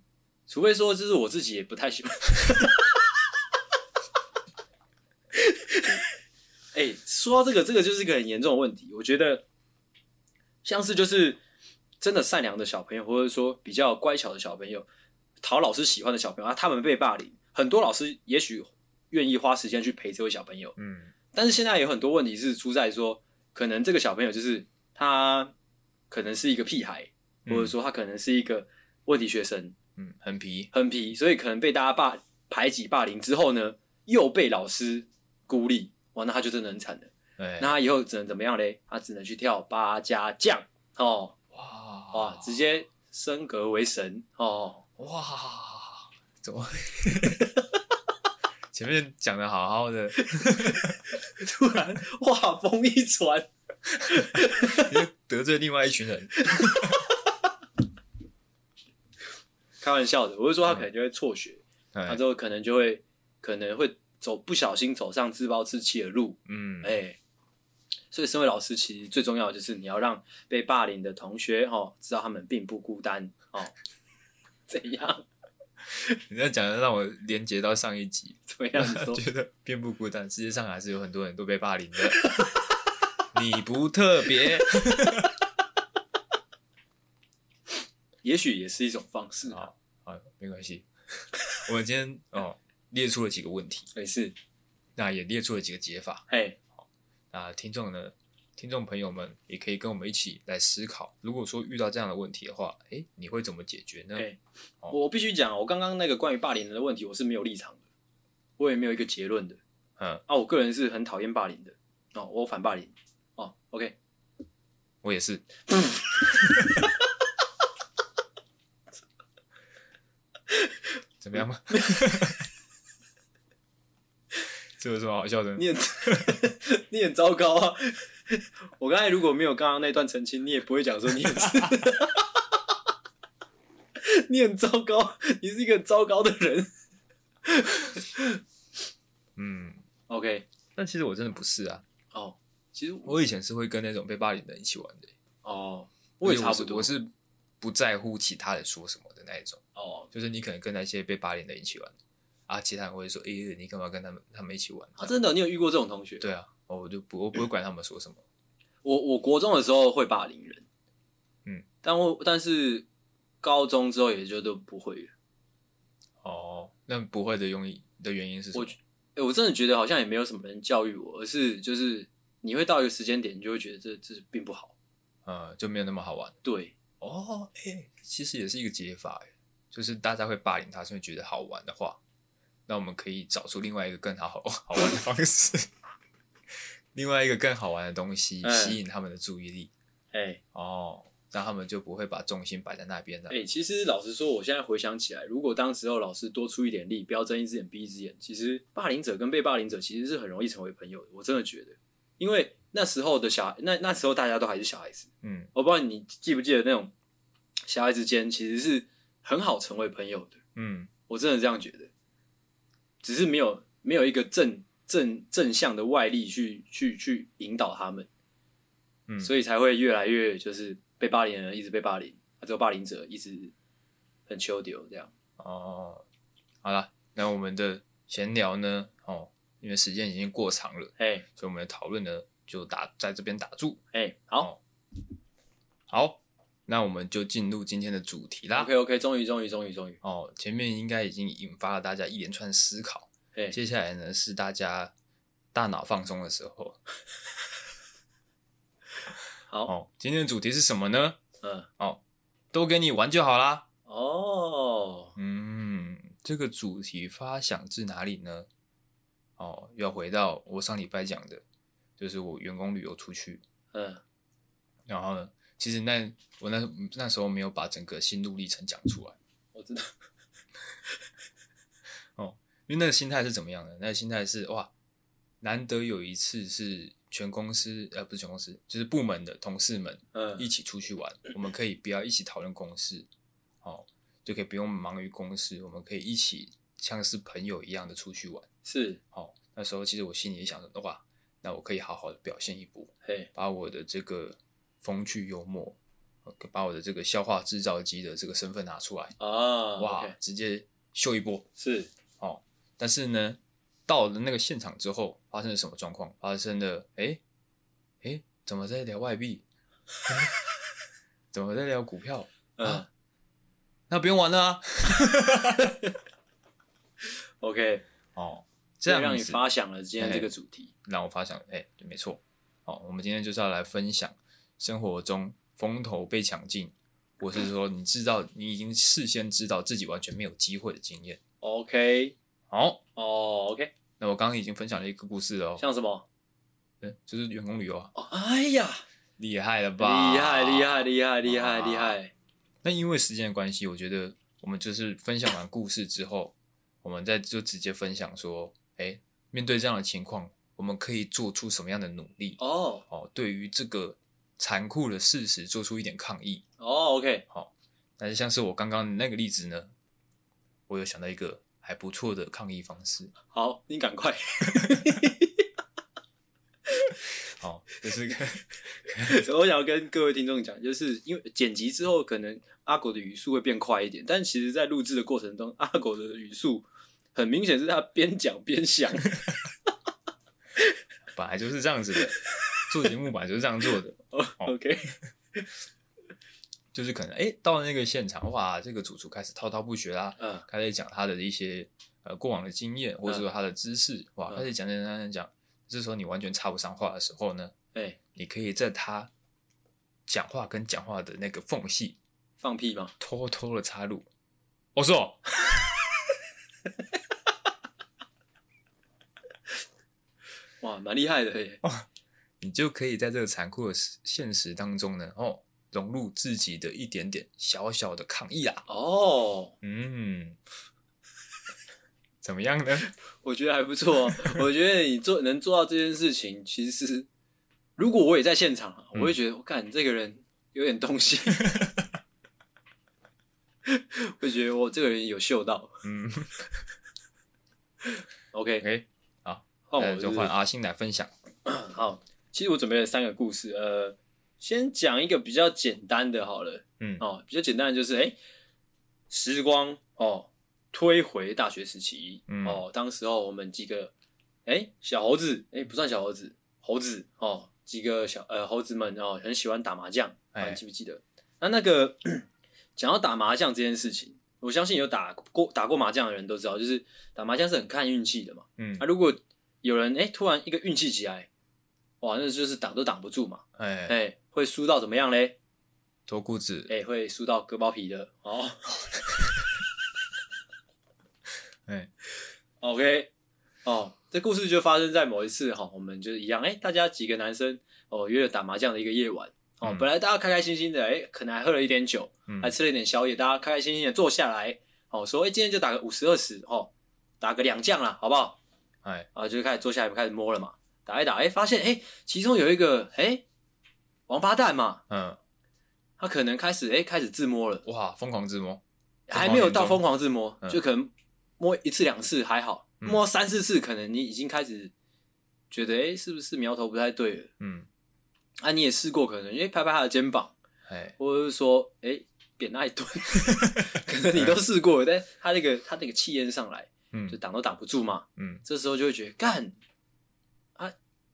除非说就是我自己也不太喜欢。说到这个，这个就是一个很严重的问题。我觉得，像是就是真的善良的小朋友，或者说比较乖巧的小朋友，讨老师喜欢的小朋友啊，他们被霸凌，很多老师也许愿意花时间去陪这位小朋友。嗯，但是现在有很多问题是出在说。可能这个小朋友就是他，可能是一个屁孩，嗯、或者说他可能是一个问题学生，嗯，很皮，很皮，所以可能被大家霸排挤、霸凌之后呢，又被老师孤立，哇，那他就真的很惨了。对，那他以后只能怎么样嘞？他只能去跳八家将哦，哇。哇，直接升格为神哦，哇，怎么？前面讲的好好的，突然话锋一转，得罪另外一群人。开玩笑的，我是说他可能就会辍学，他、嗯、之后可能就会可能会走不小心走上自暴自弃的路。嗯，哎、欸，所以身为老师，其实最重要的就是你要让被霸凌的同学哦知道他们并不孤单哦。怎样？你这样讲的让我连接到上一集，怎么样？觉得并不孤单，世界上还是有很多人都被霸凌的，你不特别，也许也是一种方式啊。好，没关系。我们今天哦列出了几个问题，没事。那也列出了几个解法。嘿，好，那听众呢？听众朋友们也可以跟我们一起来思考，如果说遇到这样的问题的话，诶，你会怎么解决呢？欸哦、我必须讲，我刚刚那个关于霸凌人的问题，我是没有立场的，我也没有一个结论的。嗯，啊，我个人是很讨厌霸凌的。哦，我反霸凌。哦，OK，我也是。怎么样吗？这有什么好笑的？你很 你很糟糕啊！我刚才如果没有刚刚那段澄清，你也不会讲说你很 你很糟糕，你是一个很糟糕的人。嗯，OK，但其实我真的不是啊。哦，其实我以前是会跟那种被霸凌的人一起玩的。哦，我也差不多，我是不在乎其他人说什么的那一种。哦，就是你可能跟那些被霸凌的人一起玩。啊！其他人会说：“诶、欸，你干嘛跟他们他们一起玩？”啊，真的，你有遇过这种同学？对啊，我就不我不会管他们说什么。我我国中的时候会霸凌人，嗯，但我但是高中之后也就都不会了。哦，那不会的用意的原因是什么？我、欸、我真的觉得好像也没有什么人教育我，而是就是你会到一个时间点，你就会觉得这这并不好，呃，就没有那么好玩。对，哦，诶、欸，其实也是一个解法，诶，就是大家会霸凌他，是因为觉得好玩的话。那我们可以找出另外一个更好好好玩的方式，另外一个更好玩的东西吸引他们的注意力。哎、欸，哦，那他们就不会把重心摆在那边了。哎、欸，其实老实说，我现在回想起来，如果当时候老师多出一点力，不要睁一只眼闭一只眼，其实霸凌者跟被霸凌者其实是很容易成为朋友的。我真的觉得，因为那时候的小孩，那那时候大家都还是小孩子。嗯，我不知道你记不记得那种小孩子间其实是很好成为朋友的。嗯，我真的这样觉得。只是没有没有一个正正正向的外力去去去引导他们，嗯，所以才会越来越就是被霸凌的人一直被霸凌，啊，这个霸凌者一直很秋丢这样。哦，好了，那我们的闲聊呢？哦，因为时间已经过长了，哎，所以我们的讨论呢就打在这边打住。哎，好，哦，好。那我们就进入今天的主题啦。OK OK，终于终于终于终于哦，前面应该已经引发了大家一连串思考。嘿接下来呢是大家大脑放松的时候。好，哦，今天的主题是什么呢？嗯，哦，都给你玩就好啦。哦，嗯，这个主题发想自哪里呢？哦，要回到我上礼拜讲的，就是我员工旅游出去。嗯，然后呢？其实那我那那时候没有把整个心路历程讲出来，我知道。哦，因为那个心态是怎么样的？那个心态是哇，难得有一次是全公司呃不是全公司，就是部门的同事们嗯一起出去玩，嗯、我们可以不要一起讨论公事，哦，就可以不用忙于公事，我们可以一起像是朋友一样的出去玩。是哦，那时候其实我心里也想着哇，那我可以好好的表现一波，嘿，把我的这个。风趣幽默，把我的这个消化制造机的这个身份拿出来啊！哇，okay. 直接秀一波是哦。但是呢，到了那个现场之后，发生了什么状况？发生了，哎哎，怎么在聊外币？怎么在聊股票？嗯、啊，那不用玩了啊。OK，哦，这样让你发想了今天这个主题，让我发想，哎，对，没错。好，我们今天就是要来分享。生活中风头被抢尽，或是说你知道你已经事先知道自己完全没有机会的经验。OK，好哦，OK。那我刚刚已经分享了一个故事了，像什么？对，就是员工旅游啊。哦，哎呀，厉害了吧？厉害，厉害，厉害，厉害，厉害。那因为时间的关系，我觉得我们就是分享完故事之后，我们再就直接分享说，哎，面对这样的情况，我们可以做出什么样的努力？哦哦，对于这个残酷的事实做出一点抗议。哦，OK，好。但是像是我刚刚那个例子呢，我有想到一个还不错的抗议方式。好，你赶快。好，就是跟我想要跟各位听众讲，就是因为剪辑之后，可能阿狗的语速会变快一点，但其实，在录制的过程中，阿狗的语速很明显是他边讲边想。本来就是这样子的，做节目本来就是这样做的。Oh, OK，就是可能哎、欸，到了那个现场，哇，这个主厨开始滔滔不绝啦，嗯，开始讲他的一些呃过往的经验，或者说他的知识，哇，开始讲讲讲讲讲。这时候你完全插不上话的时候呢，哎、欸，你可以在他讲话跟讲话的那个缝隙放屁吗？偷偷的插入。我说，哇，蛮厉害的嘿！哦，你就可以在这个残酷的现实当中呢，哦，融入自己的一点点小小的抗议啊。哦，嗯。怎么样呢？我觉得还不错。我觉得你做能做到这件事情，其实如果我也在现场，我会觉得我看、嗯、这个人有点东西，会觉得我这个人有嗅到。嗯，OK，哎，好，换我、呃、就换阿星来分享。好，其实我准备了三个故事，呃，先讲一个比较简单的，好了，嗯，哦，比较简单的就是，哎，时光，哦。推回大学时期，嗯、哦，当时候我们几个，哎、欸，小猴子，哎、欸，不算小猴子，猴子，哦，几个小呃猴子们哦，很喜欢打麻将，哎、欸，记不记得？那那个 讲到打麻将这件事情，我相信有打过打过麻将的人都知道，就是打麻将是很看运气的嘛，嗯，啊、如果有人哎、欸、突然一个运气起来，哇，那就是挡都挡不住嘛，哎哎、欸，会输到怎么样嘞？脱裤子，哎、欸，会输到割包皮的，哦。哎，OK，哦，这故事就发生在某一次哈，我们就是一样，哎，大家几个男生哦约了打麻将的一个夜晚，哦，嗯、本来大家开开心心的，哎，可能还喝了一点酒，嗯、还吃了一点宵夜，大家开开心心的坐下来，哦，说，哎，今天就打个五十二十，哦，打个两将啦，好不好？哎，啊，就开始坐下来开始摸了嘛，打一打，哎，发现，哎，其中有一个，哎，王八蛋嘛，嗯，他可能开始，哎，开始自摸了，哇，疯狂自摸，还没有到疯狂自摸，嗯、就可能。摸一次两次还好，摸三四次可能你已经开始觉得，哎、欸，是不是苗头不太对了？嗯，啊，你也试过，可能因为拍拍他的肩膀，哎或者是说，哎、欸，扁他一顿，可能你都试过了，但他那个他那个气焰上来，嗯，就挡都挡不住嘛，嗯，这时候就会觉得干，啊，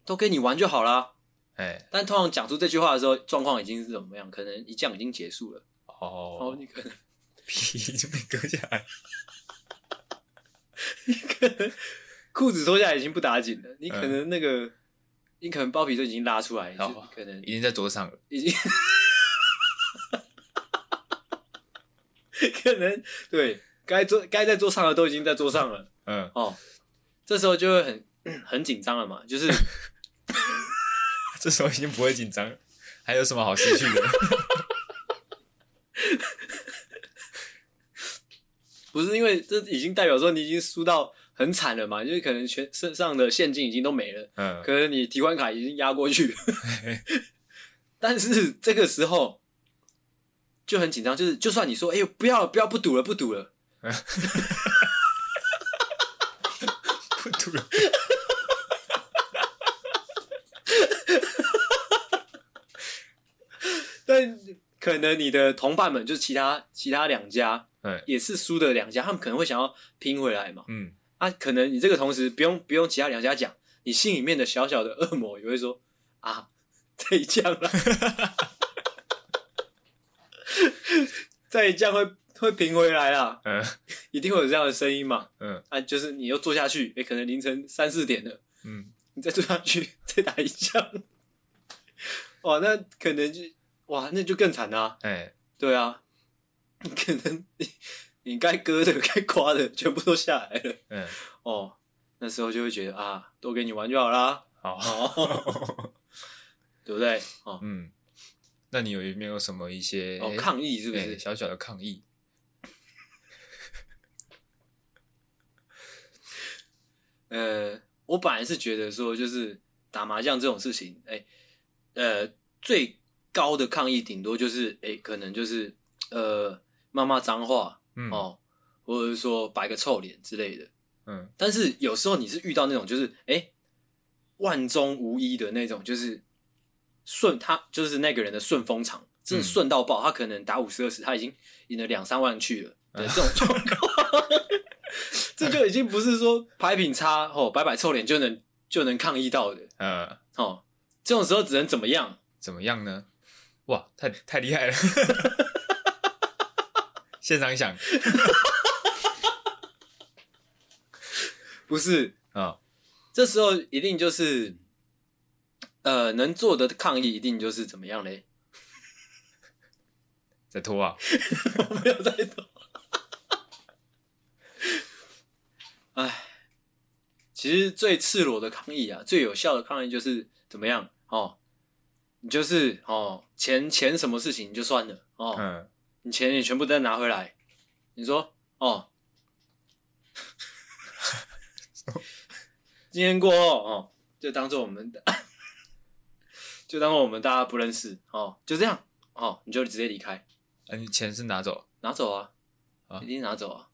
都跟你玩就好啦。哎，但通常讲出这句话的时候，状况已经是怎么样？可能一将已经结束了，哦，哦，你可能皮就被割下来。你可能裤子脱下来已经不打紧了，你可能那个，嗯、你可能包皮都已经拉出来，好可能已经在桌上了，已经，可能对，该桌该在桌上的都已经在桌上了，嗯，哦，这时候就会很 很紧张了嘛，就是，这时候已经不会紧张了，还有什么好失去的？不是因为这已经代表说你已经输到很惨了嘛，就是可能全身上的现金已经都没了，嗯，可能你提款卡已经压过去了，但是这个时候就很紧张，就是就算你说哎呦不要不要不赌了不赌了，不赌了，但可能你的同伴们就是其他其他两家。也是输的两家，他们可能会想要拼回来嘛。嗯，啊，可能你这个同时不用不用其他两家讲，你心里面的小小的恶魔也会说啊，再一将了，再一将会会平回来啦。嗯，一定会有这样的声音嘛。嗯，啊，就是你又坐下去，也可能凌晨三四点了。嗯，你再坐下去 再打一将，哇，那可能就哇，那就更惨啦。哎，对啊。可能你你该割的 该刮的全部都下来了，嗯，哦，那时候就会觉得啊，都给你玩就好啦，好，哦、对不对？哦，嗯，那你有没有什么一些、哦、抗议？是不是、欸、小小的抗议？呃，我本来是觉得说，就是打麻将这种事情，哎、欸，呃，最高的抗议顶多就是，哎、欸，可能就是呃，骂骂脏话，嗯、哦，或者是说摆个臭脸之类的，嗯。但是有时候你是遇到那种，就是哎、欸，万中无一的那种，就是顺他就是那个人的顺风场，真的顺到爆，他可能打五十二十，他已经赢了两三万去了的这种 状况。这就已经不是说牌品差哦，摆摆臭脸就能就能抗议到的，呃，哦，这种时候只能怎么样？怎么样呢？哇，太太厉害了！现场想，不是啊，哦、这时候一定就是，呃，能做的抗议一定就是怎么样嘞？在拖啊！我没有在拖。哎，其实最赤裸的抗议啊，最有效的抗议就是怎么样哦？你就是哦，钱钱什么事情你就算了哦，嗯，你钱也全部都拿回来。你说哦，今天过后哦，就当做我们的，就当做我们大家不认识哦，就这样哦，你就直接离开。哎，你钱是拿走？拿走啊，啊一定拿走啊。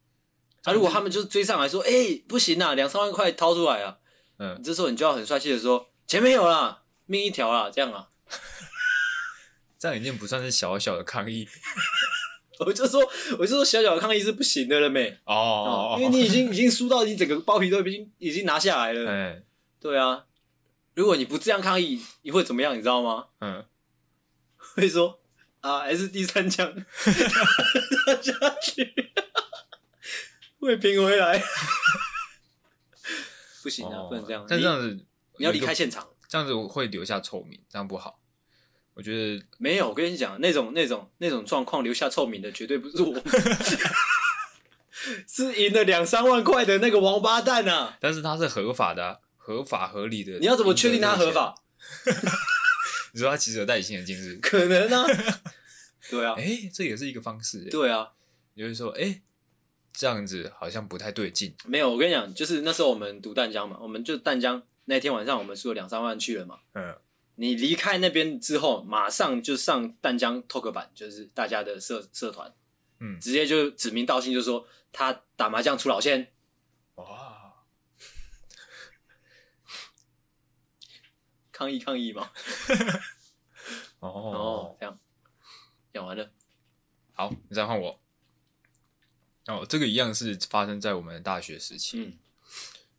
啊！如果他们就是追上来说：“哎、欸，不行啊，两三万块掏出来啊！”嗯，这时候你就要很帅气的说：“钱没有啦，命一条啦，这样啊。” 这样已经不算是小小的抗议。我就说，我就说，小小的抗议是不行的了没？哦，因为你已经已经输到你整个包皮都已经已经拿下来了。嗯，对啊。如果你不这样抗议，你会怎么样？你知道吗？嗯，会说啊，还是第三枪 下去。会拼回来，不行啊，哦、不能这样。但这样子，你要离开现场，这样子我会留下臭名，这样不好。我觉得没有，我跟你讲，那种那种那种状况留下臭名的，绝对不是我，是赢了两三万块的那个王八蛋啊！但是他是合法的、啊，合法合理的。你要怎么确定他合法？你说他其实有戴隐形眼镜是，可能啊。对啊，哎、欸，这也是一个方式。对啊，就是说，哎、欸。这样子好像不太对劲。没有，我跟你讲，就是那时候我们赌淡江嘛，我们就淡江那天晚上我们输了两三万去了嘛。嗯。你离开那边之后，马上就上淡江 Talk 版，就是大家的社社团，嗯，直接就指名道姓就说他打麻将出老千。哇！抗议抗议嘛。哦哦，这样讲完了。好，你再换我。哦，这个一样是发生在我们大学时期。嗯，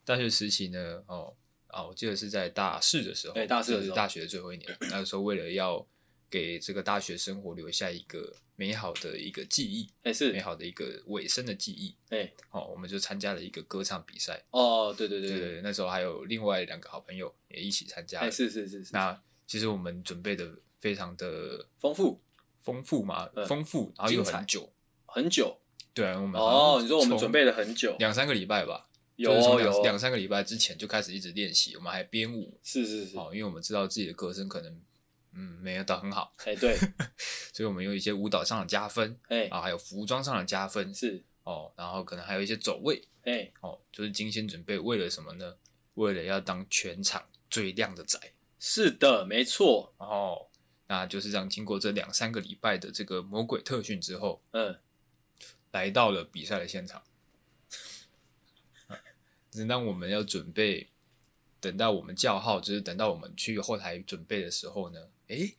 大学时期呢，哦啊，我记得是在大四的时候，对，大四的时候，是大学的最后一年。那个时候，为了要给这个大学生活留下一个美好的一个记忆，哎，是美好的一个尾声的记忆。哎，哦，我们就参加了一个歌唱比赛。哦，对对对对，那时候还有另外两个好朋友也一起参加。哎，是是是是。那其实我们准备的非常的丰富，丰富嘛，丰富，然后又很久，很久。对啊，我们哦，你说我们准备了很久，两三个礼拜吧，有有两三个礼拜之前就开始一直练习，我们还编舞，是是是，哦，因为我们知道自己的歌声可能嗯没有到很好，哎对，所以我们有一些舞蹈上的加分，哎啊，还有服装上的加分，是。哦，然后可能还有一些走位，哎。哦，就是精心准备，为了什么呢？为了要当全场最靓的仔，是的，没错，哦，那就是这样，经过这两三个礼拜的这个魔鬼特训之后，嗯。来到了比赛的现场，等到我们要准备，等到我们叫号，就是等到我们去后台准备的时候呢，诶，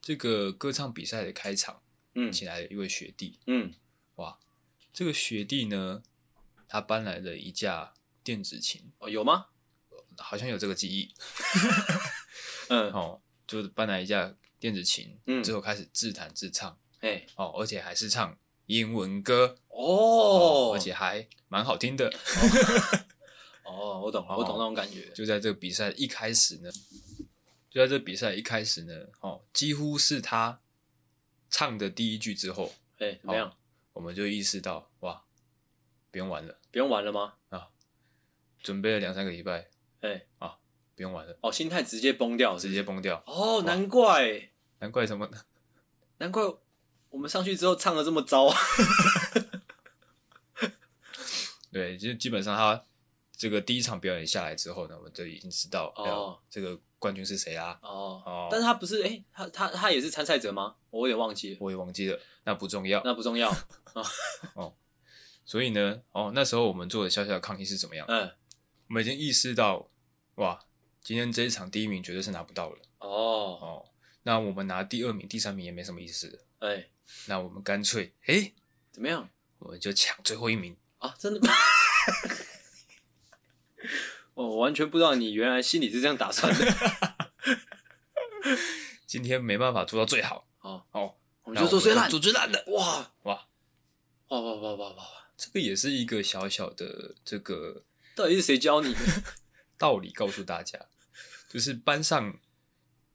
这个歌唱比赛的开场，嗯，请来了一位学弟，嗯，哇，这个学弟呢，他搬来了一架电子琴，哦，有吗？好像有这个记忆，嗯，哦，就是搬来一架电子琴，嗯，之后开始自弹自唱，哎，哦，而且还是唱。英文歌哦，而且还蛮好听的哦。我懂了，我懂那种感觉。就在这个比赛一开始呢，就在这个比赛一开始呢，哦，几乎是他唱的第一句之后，哎，怎么样？我们就意识到，哇，不用玩了，不用玩了吗？啊，准备了两三个礼拜，哎，啊，不用玩了。哦，心态直接崩掉，直接崩掉。哦，难怪，难怪什么呢？难怪。我们上去之后唱的这么糟，对，就基本上他这个第一场表演下来之后呢，我们就已经知道哦，这个冠军是谁啦。哦哦，但是他不是哎，他他他也是参赛者吗？我有点忘记了，我也忘记了，那不重要，那不重要 哦。所以呢，哦，那时候我们做的小小的抗议是怎么样？嗯，我们已经意识到，哇，今天这一场第一名绝对是拿不到了。哦哦，那我们拿第二名、第三名也没什么意思。哎，那我们干脆，哎，怎么样？我们就抢最后一名啊！真的吗？我 完全不知道你原来心里是这样打算的。今天没办法做到最好，哦哦，我们就做最烂，做最烂的。哇哇哇哇哇哇哇！这个也是一个小小的这个，到底是谁教你的 道理？告诉大家，就是班上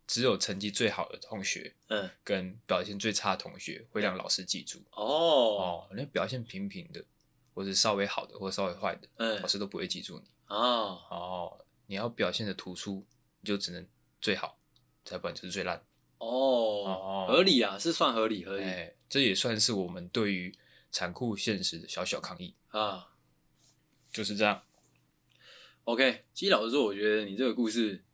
只有成绩最好的同学，嗯，跟表现最差的同学会让老师记住。哦哦，那表现平平的，或者稍微好的，或者稍微坏的，嗯，老师都不会记住你。哦哦，你要表现的突出，你就只能最好，再不然就是最烂。哦，合理啊，是算合理合理。哎，这也算是我们对于残酷现实的小小抗议啊，就是这样。OK，其实老实说，我觉得你这个故事，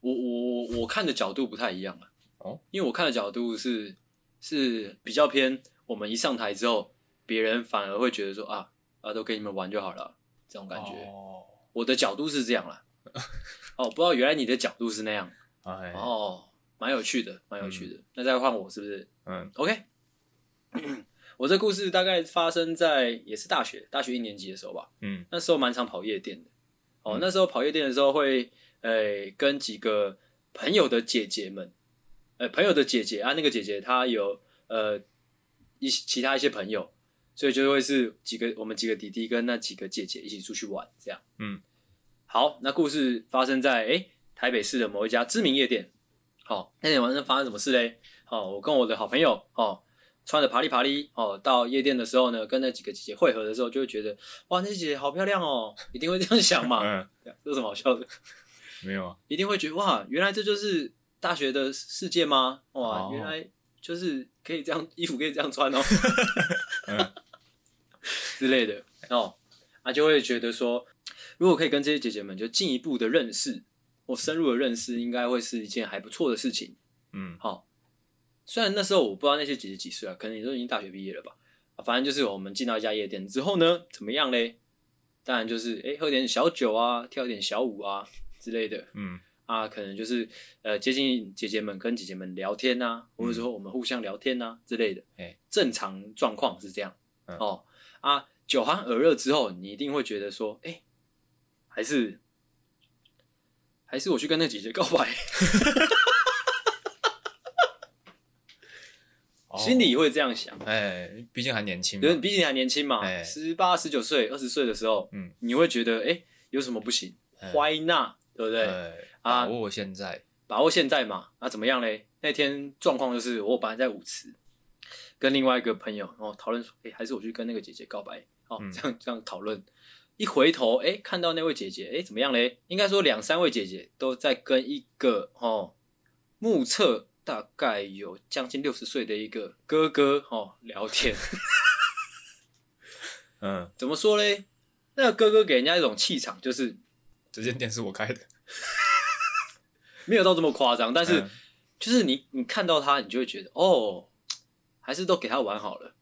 我我我我看的角度不太一样啊。哦，因为我看的角度是是比较偏，我们一上台之后，别人反而会觉得说啊啊，都给你们玩就好了，这种感觉。哦。我的角度是这样啦，哦，不知道原来你的角度是那样，哦，蛮有趣的，蛮有趣的。那再换我是不是？嗯，OK。我这故事大概发生在也是大学，大学一年级的时候吧。嗯，那时候蛮常跑夜店的。哦，那时候跑夜店的时候会，诶，跟几个朋友的姐姐们，呃，朋友的姐姐啊，那个姐姐她有呃一其他一些朋友。所以就会是几个我们几个弟弟跟那几个姐姐一起出去玩，这样。嗯，好，那故事发生在诶、欸、台北市的某一家知名夜店。好、哦，那天晚上发生什么事嘞？好、哦，我跟我的好朋友哦，穿着爬哩爬哩哦，到夜店的时候呢，跟那几个姐姐汇合的时候，就会觉得哇，那些姐姐好漂亮哦，一定会这样想嘛。嗯，这有什么好笑的？没有啊，一定会觉得哇，原来这就是大学的世界吗？哇，哦、原来就是可以这样，衣服可以这样穿哦。嗯之类的哦，啊，就会觉得说，如果可以跟这些姐姐们就进一步的认识或深入的认识，应该会是一件还不错的事情。嗯，好、哦，虽然那时候我不知道那些姐姐几岁啊，可能也都已经大学毕业了吧。反正就是我们进到一家夜店之后呢，怎么样嘞？当然就是哎，喝点小酒啊，跳点小舞啊之类的。嗯，啊，可能就是呃接近姐姐们跟姐姐们聊天啊，或者说我们互相聊天啊之类的。哎，正常状况是这样。嗯、哦。啊，酒酣耳热之后，你一定会觉得说，哎、欸，还是还是我去跟那姐姐告白，心里会这样想。哎、欸，毕竟还年轻，毕竟还年轻嘛，十八、十九岁、二十岁的时候，嗯，你会觉得，哎、欸，有什么不行、欸、？Why not？对不对？欸、把握现在、啊，把握现在嘛。那、啊、怎么样嘞？那天状况就是，我本来在舞池。跟另外一个朋友哦讨论说，哎、欸，还是我去跟那个姐姐告白哦，这样这样讨论。一回头，哎、欸，看到那位姐姐，哎、欸，怎么样嘞？应该说两三位姐姐都在跟一个哦，目测大概有将近六十岁的一个哥哥哦聊天。嗯，怎么说嘞？那个哥哥给人家一种气场，就是这间店是我开的，没有到这么夸张，但是、嗯、就是你你看到他，你就会觉得哦。还是都给他玩好了，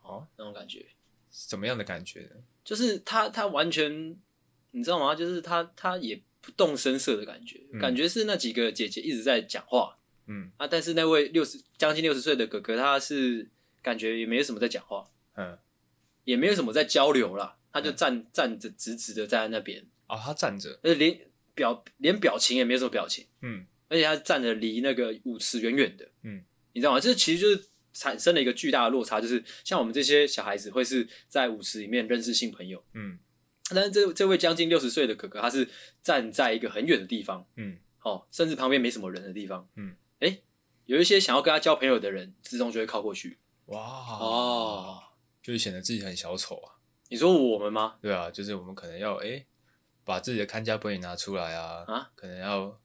哦，那种感觉，什么样的感觉呢？就是他他完全，你知道吗？就是他他也不动声色的感觉，嗯、感觉是那几个姐姐一直在讲话，嗯。啊，但是那位六十将近六十岁的哥哥，他是感觉也没有什么在讲话，嗯，也没有什么在交流啦，他就站、嗯、站着直直的站在那边，哦，他站着，而且连表连表情也没有什么表情，嗯，而且他站着离那个舞池远远的，嗯，你知道吗？这其实就是。产生了一个巨大的落差，就是像我们这些小孩子会是在舞池里面认识新朋友，嗯，但是这这位将近六十岁的哥哥，他是站在一个很远的地方，嗯，哦，甚至旁边没什么人的地方，嗯，诶，有一些想要跟他交朋友的人，自动就会靠过去，哇，哦，就是显得自己很小丑啊。你说我们吗？对啊，就是我们可能要诶，把自己的看家本领拿出来啊，啊，可能要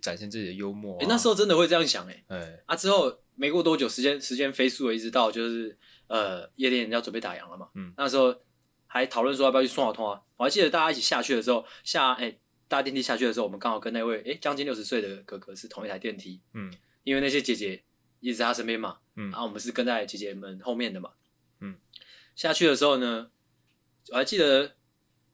展现自己的幽默，诶，那时候真的会这样想，诶，哎，啊之后。没过多久，时间时间飞速的，一直到就是呃夜店要准备打烊了嘛。嗯，那时候还讨论说要不要去送好通啊。我还记得大家一起下去的时候，下哎、欸、搭电梯下去的时候，我们刚好跟那位哎将近六十岁的哥哥是同一台电梯。嗯，因为那些姐姐一直在他身边嘛，嗯，然后我们是跟在姐姐们后面的嘛。嗯，下去的时候呢，我还记得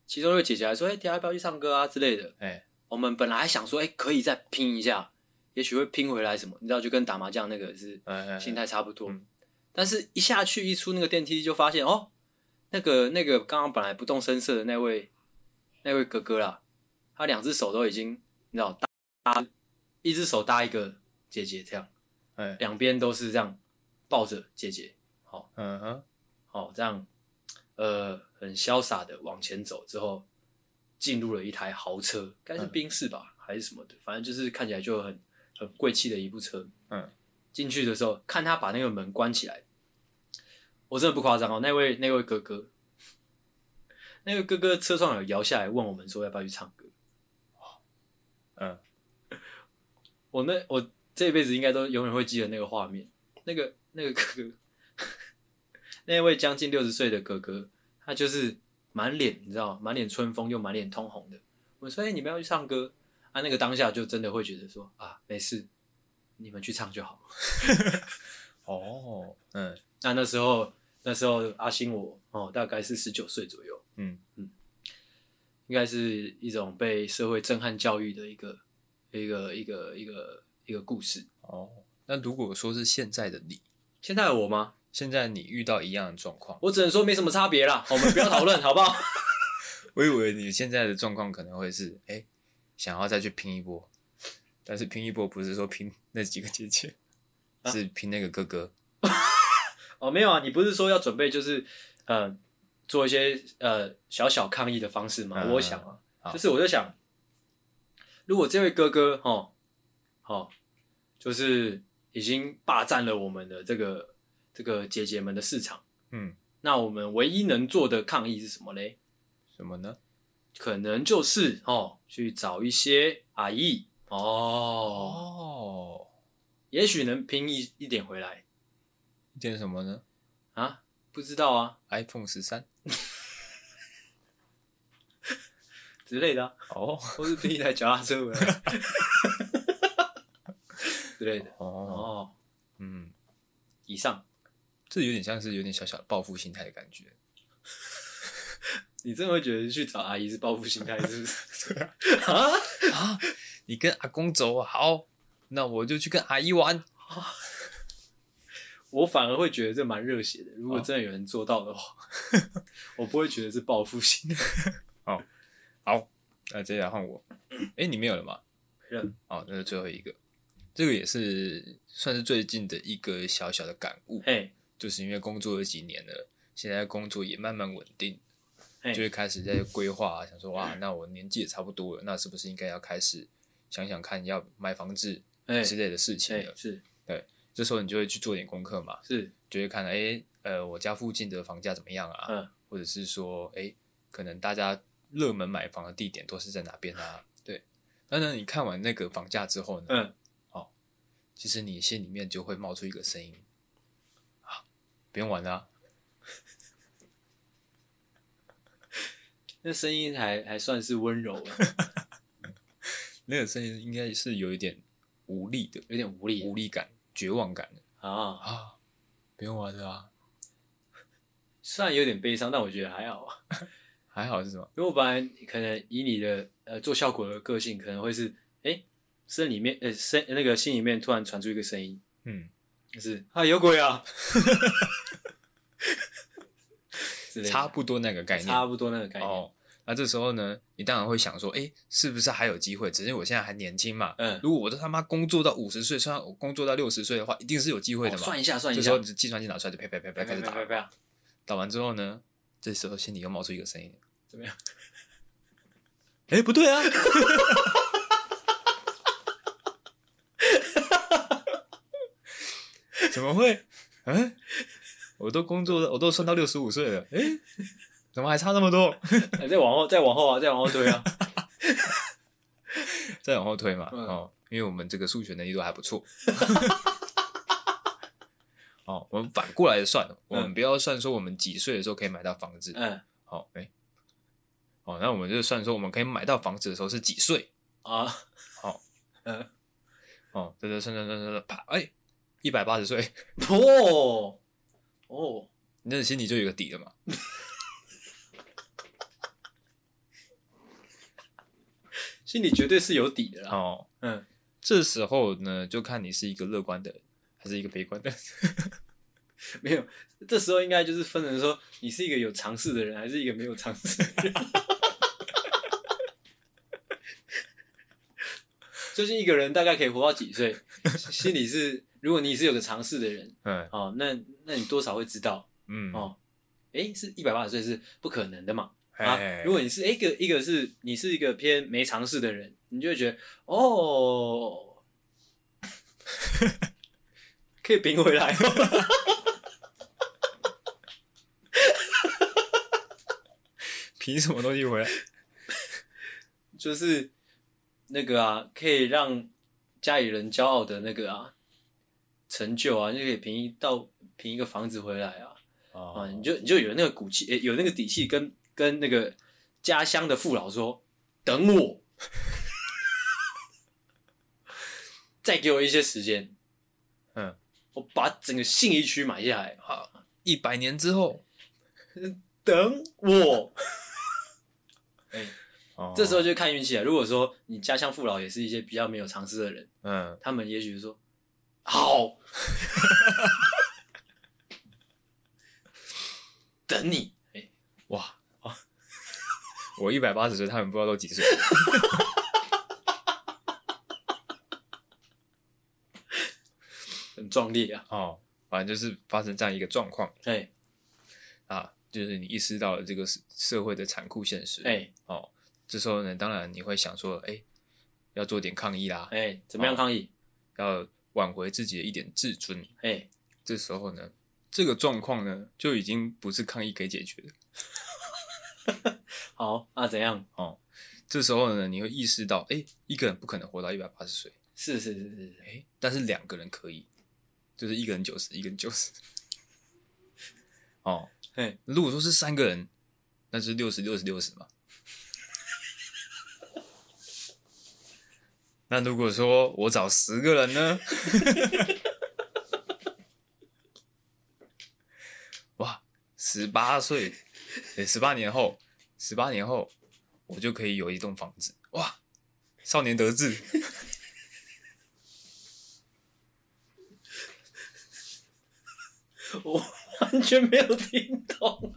其中一位姐姐还说：“哎、欸，等下要不要去唱歌啊之类的。”哎，我们本来还想说：“哎、欸，可以再拼一下。”也许会拼回来什么，你知道，就跟打麻将那个是心态差不多。但是，一下去一出那个电梯，就发现哦，那个那个刚刚本来不动声色的那位那位哥哥啦，他两只手都已经你知道搭一只手搭一个姐姐这样，两边都是这样抱着姐姐，好，嗯哼，好，这样呃很潇洒的往前走之后，进入了一台豪车，该是宾士吧，还是什么的，反正就是看起来就很。很贵气的一部车，嗯，进去的时候看他把那个门关起来，我真的不夸张哦。那位那位哥哥，那位哥哥车窗有摇下来问我们说要不要去唱歌，嗯，我那我这一辈子应该都永远会记得那个画面。那个那个哥哥，那位将近六十岁的哥哥，他就是满脸你知道满脸春风又满脸通红的。我说：“哎、欸，你们要去唱歌？”啊，那个当下就真的会觉得说啊，没事，你们去唱就好。哦，嗯，那那时候那时候阿星我哦，大概是十九岁左右，嗯嗯，应该是一种被社会震撼教育的一个一个一个一个一个故事。哦，那如果说是现在的你，现在的我吗？现在你遇到一样的状况，我只能说没什么差别啦。我们不要讨论，好不好？我以为你现在的状况可能会是哎。欸想要再去拼一波，但是拼一波不是说拼那几个姐姐，啊、是拼那个哥哥。哦，没有啊，你不是说要准备就是呃做一些呃小小抗议的方式吗？嗯、我想啊，好就是我就想，如果这位哥哥哦，哦，就是已经霸占了我们的这个这个姐姐们的市场，嗯，那我们唯一能做的抗议是什么嘞？什么呢？可能就是哦，去找一些阿姨。哦，哦，也许能拼一一点回来，一点什么呢？啊，不知道啊，iPhone 十三。之类的、啊、哦，或是拼一台脚踏车回来。之类的。哦，哦，嗯，以上，这有点像是有点小小的报复心态的感觉。你真的会觉得去找阿姨是报复心态，是不是？啊啊！你跟阿公走好，那我就去跟阿姨玩。我反而会觉得这蛮热血的。如果真的有人做到的话，哦、我不会觉得是报复心态。好，好，那接下来换我。哎、欸，你没有了吗？没了。好，那是最后一个。这个也是算是最近的一个小小的感悟。嘿，就是因为工作了几年了，现在工作也慢慢稳定。就会开始在规划啊，想说哇，那我年纪也差不多了，那是不是应该要开始想想看要买房子之类的事情了？是，对，这时候你就会去做点功课嘛，是，就会看，哎，呃，我家附近的房价怎么样啊？嗯，或者是说，哎，可能大家热门买房的地点都是在哪边啊？对，那呢，你看完那个房价之后呢，嗯，哦，其实你心里面就会冒出一个声音，啊，不用玩了啊。那声音还还算是温柔，那个声音应该是有一点无力的，有点无力、无力感、绝望感啊啊！不用玩了啊！虽然有点悲伤，但我觉得还好啊，还好是什么？因为我本来可能以你的呃做效果的个性，可能会是哎，声里面呃声那个心里面突然传出一个声音，嗯，就是啊有鬼啊！差不多那个概念，差不多那个概念。哦，那这时候呢，你当然会想说，哎、欸，是不是还有机会？只是我现在还年轻嘛。嗯。如果我都他妈工作到五十岁，算我工作到六十岁的话，一定是有机会的嘛。算一下，算一下。这时候计算机拿出来就啪啪啪啪开始打。打完之后呢，这时候心里又冒出一个声音，怎么样？哎、欸，不对啊！怎么会？嗯？我都工作了，我都算到六十五岁了，哎、欸，怎么还差那么多？再往后，再往后啊，再往后推啊，再往后推嘛，嗯、哦，因为我们这个数学能力都还不错。哦，我们反过来算，我们不要算说我们几岁的时候可以买到房子，嗯，好，哎，哦，那我们就算说，我们可以买到房子的时候是几岁？啊？好，嗯，哦，对对，算算算算算，啪，哎，一百八十岁。哦，哦，你那心里就有个底了嘛？心里绝对是有底的啦。哦，嗯，这时候呢，就看你是一个乐观的人，还是一个悲观的人。没有，这时候应该就是分成说，你是一个有尝试的人，还是一个没有尝试的人。究竟一个人大概可以活到几岁？心里是，如果你是有个尝试的人，嗯，哦，那那你多少会知道，嗯，哦，诶，是一百八十岁是不可能的嘛？啊，如果你是一个一个是你是一个偏没尝试的人，你就会觉得哦，可以平回来。凭什么东西回来？就是那个啊，可以让家里人骄傲的那个啊成就啊，就可以凭一到凭一个房子回来啊，oh. 啊，你就你就有那个骨气，有那个底气，跟跟那个家乡的父老说，等我，再给我一些时间，嗯，我把整个信义区买下来，好，一百年之后，等我。哎，这时候就看运气了。如果说你家乡父老也是一些比较没有常识的人，嗯，他们也许说好，等你。哎、欸，哇，我一百八十岁，他们不知道都几岁，很壮烈啊。哦，反正就是发生这样一个状况。哎、欸，啊。就是你意识到了这个社会的残酷现实，哎、欸，哦，这时候呢，当然你会想说，哎、欸，要做点抗议啦，哎、欸，怎么样抗议？要挽回自己的一点自尊，哎、欸，这时候呢，这个状况呢，就已经不是抗议可以解决的。好，那怎样？哦，这时候呢，你会意识到，哎、欸，一个人不可能活到一百八十岁，是是是是是，哎、欸，但是两个人可以，就是一个人九十，一个人九十，哦。嘿，如果说是三个人，那是六十六十六十嘛。那如果说我找十个人呢？哇，十八岁，欸，十八年后，十八年后，我就可以有一栋房子。哇，少年得志。我。完全没有听懂，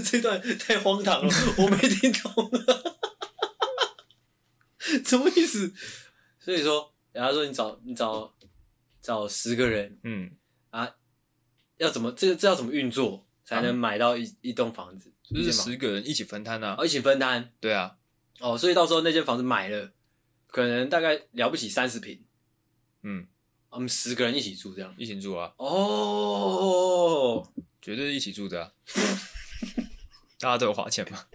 这段太荒唐了，我没听懂，什么意思？所以说，人家说你找你找找十个人，嗯啊，要怎么这个这要怎么运作才能买到一一栋房子？就是十个人一起分摊啊，哦，一起分摊，对啊，哦，所以到时候那间房子买了，可能大概了不起三十平。嗯，我们十个人一起住，这样一起住啊？哦，绝对是一起住的啊！大家都有花钱嘛？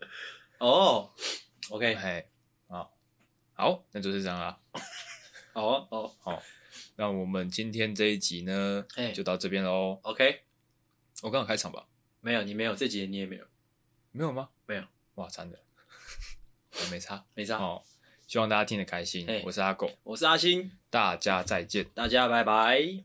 哦，OK，嘿，好，好，那就是这样啦。好啊，好，好，那我们今天这一集呢，就到这边喽。OK，我刚好开场吧？没有，你没有，这集你也没有，没有吗？没有，哇，惨的，我没差，没差，好。希望大家听得开心。我是阿狗，我是阿星，大家再见，大家拜拜。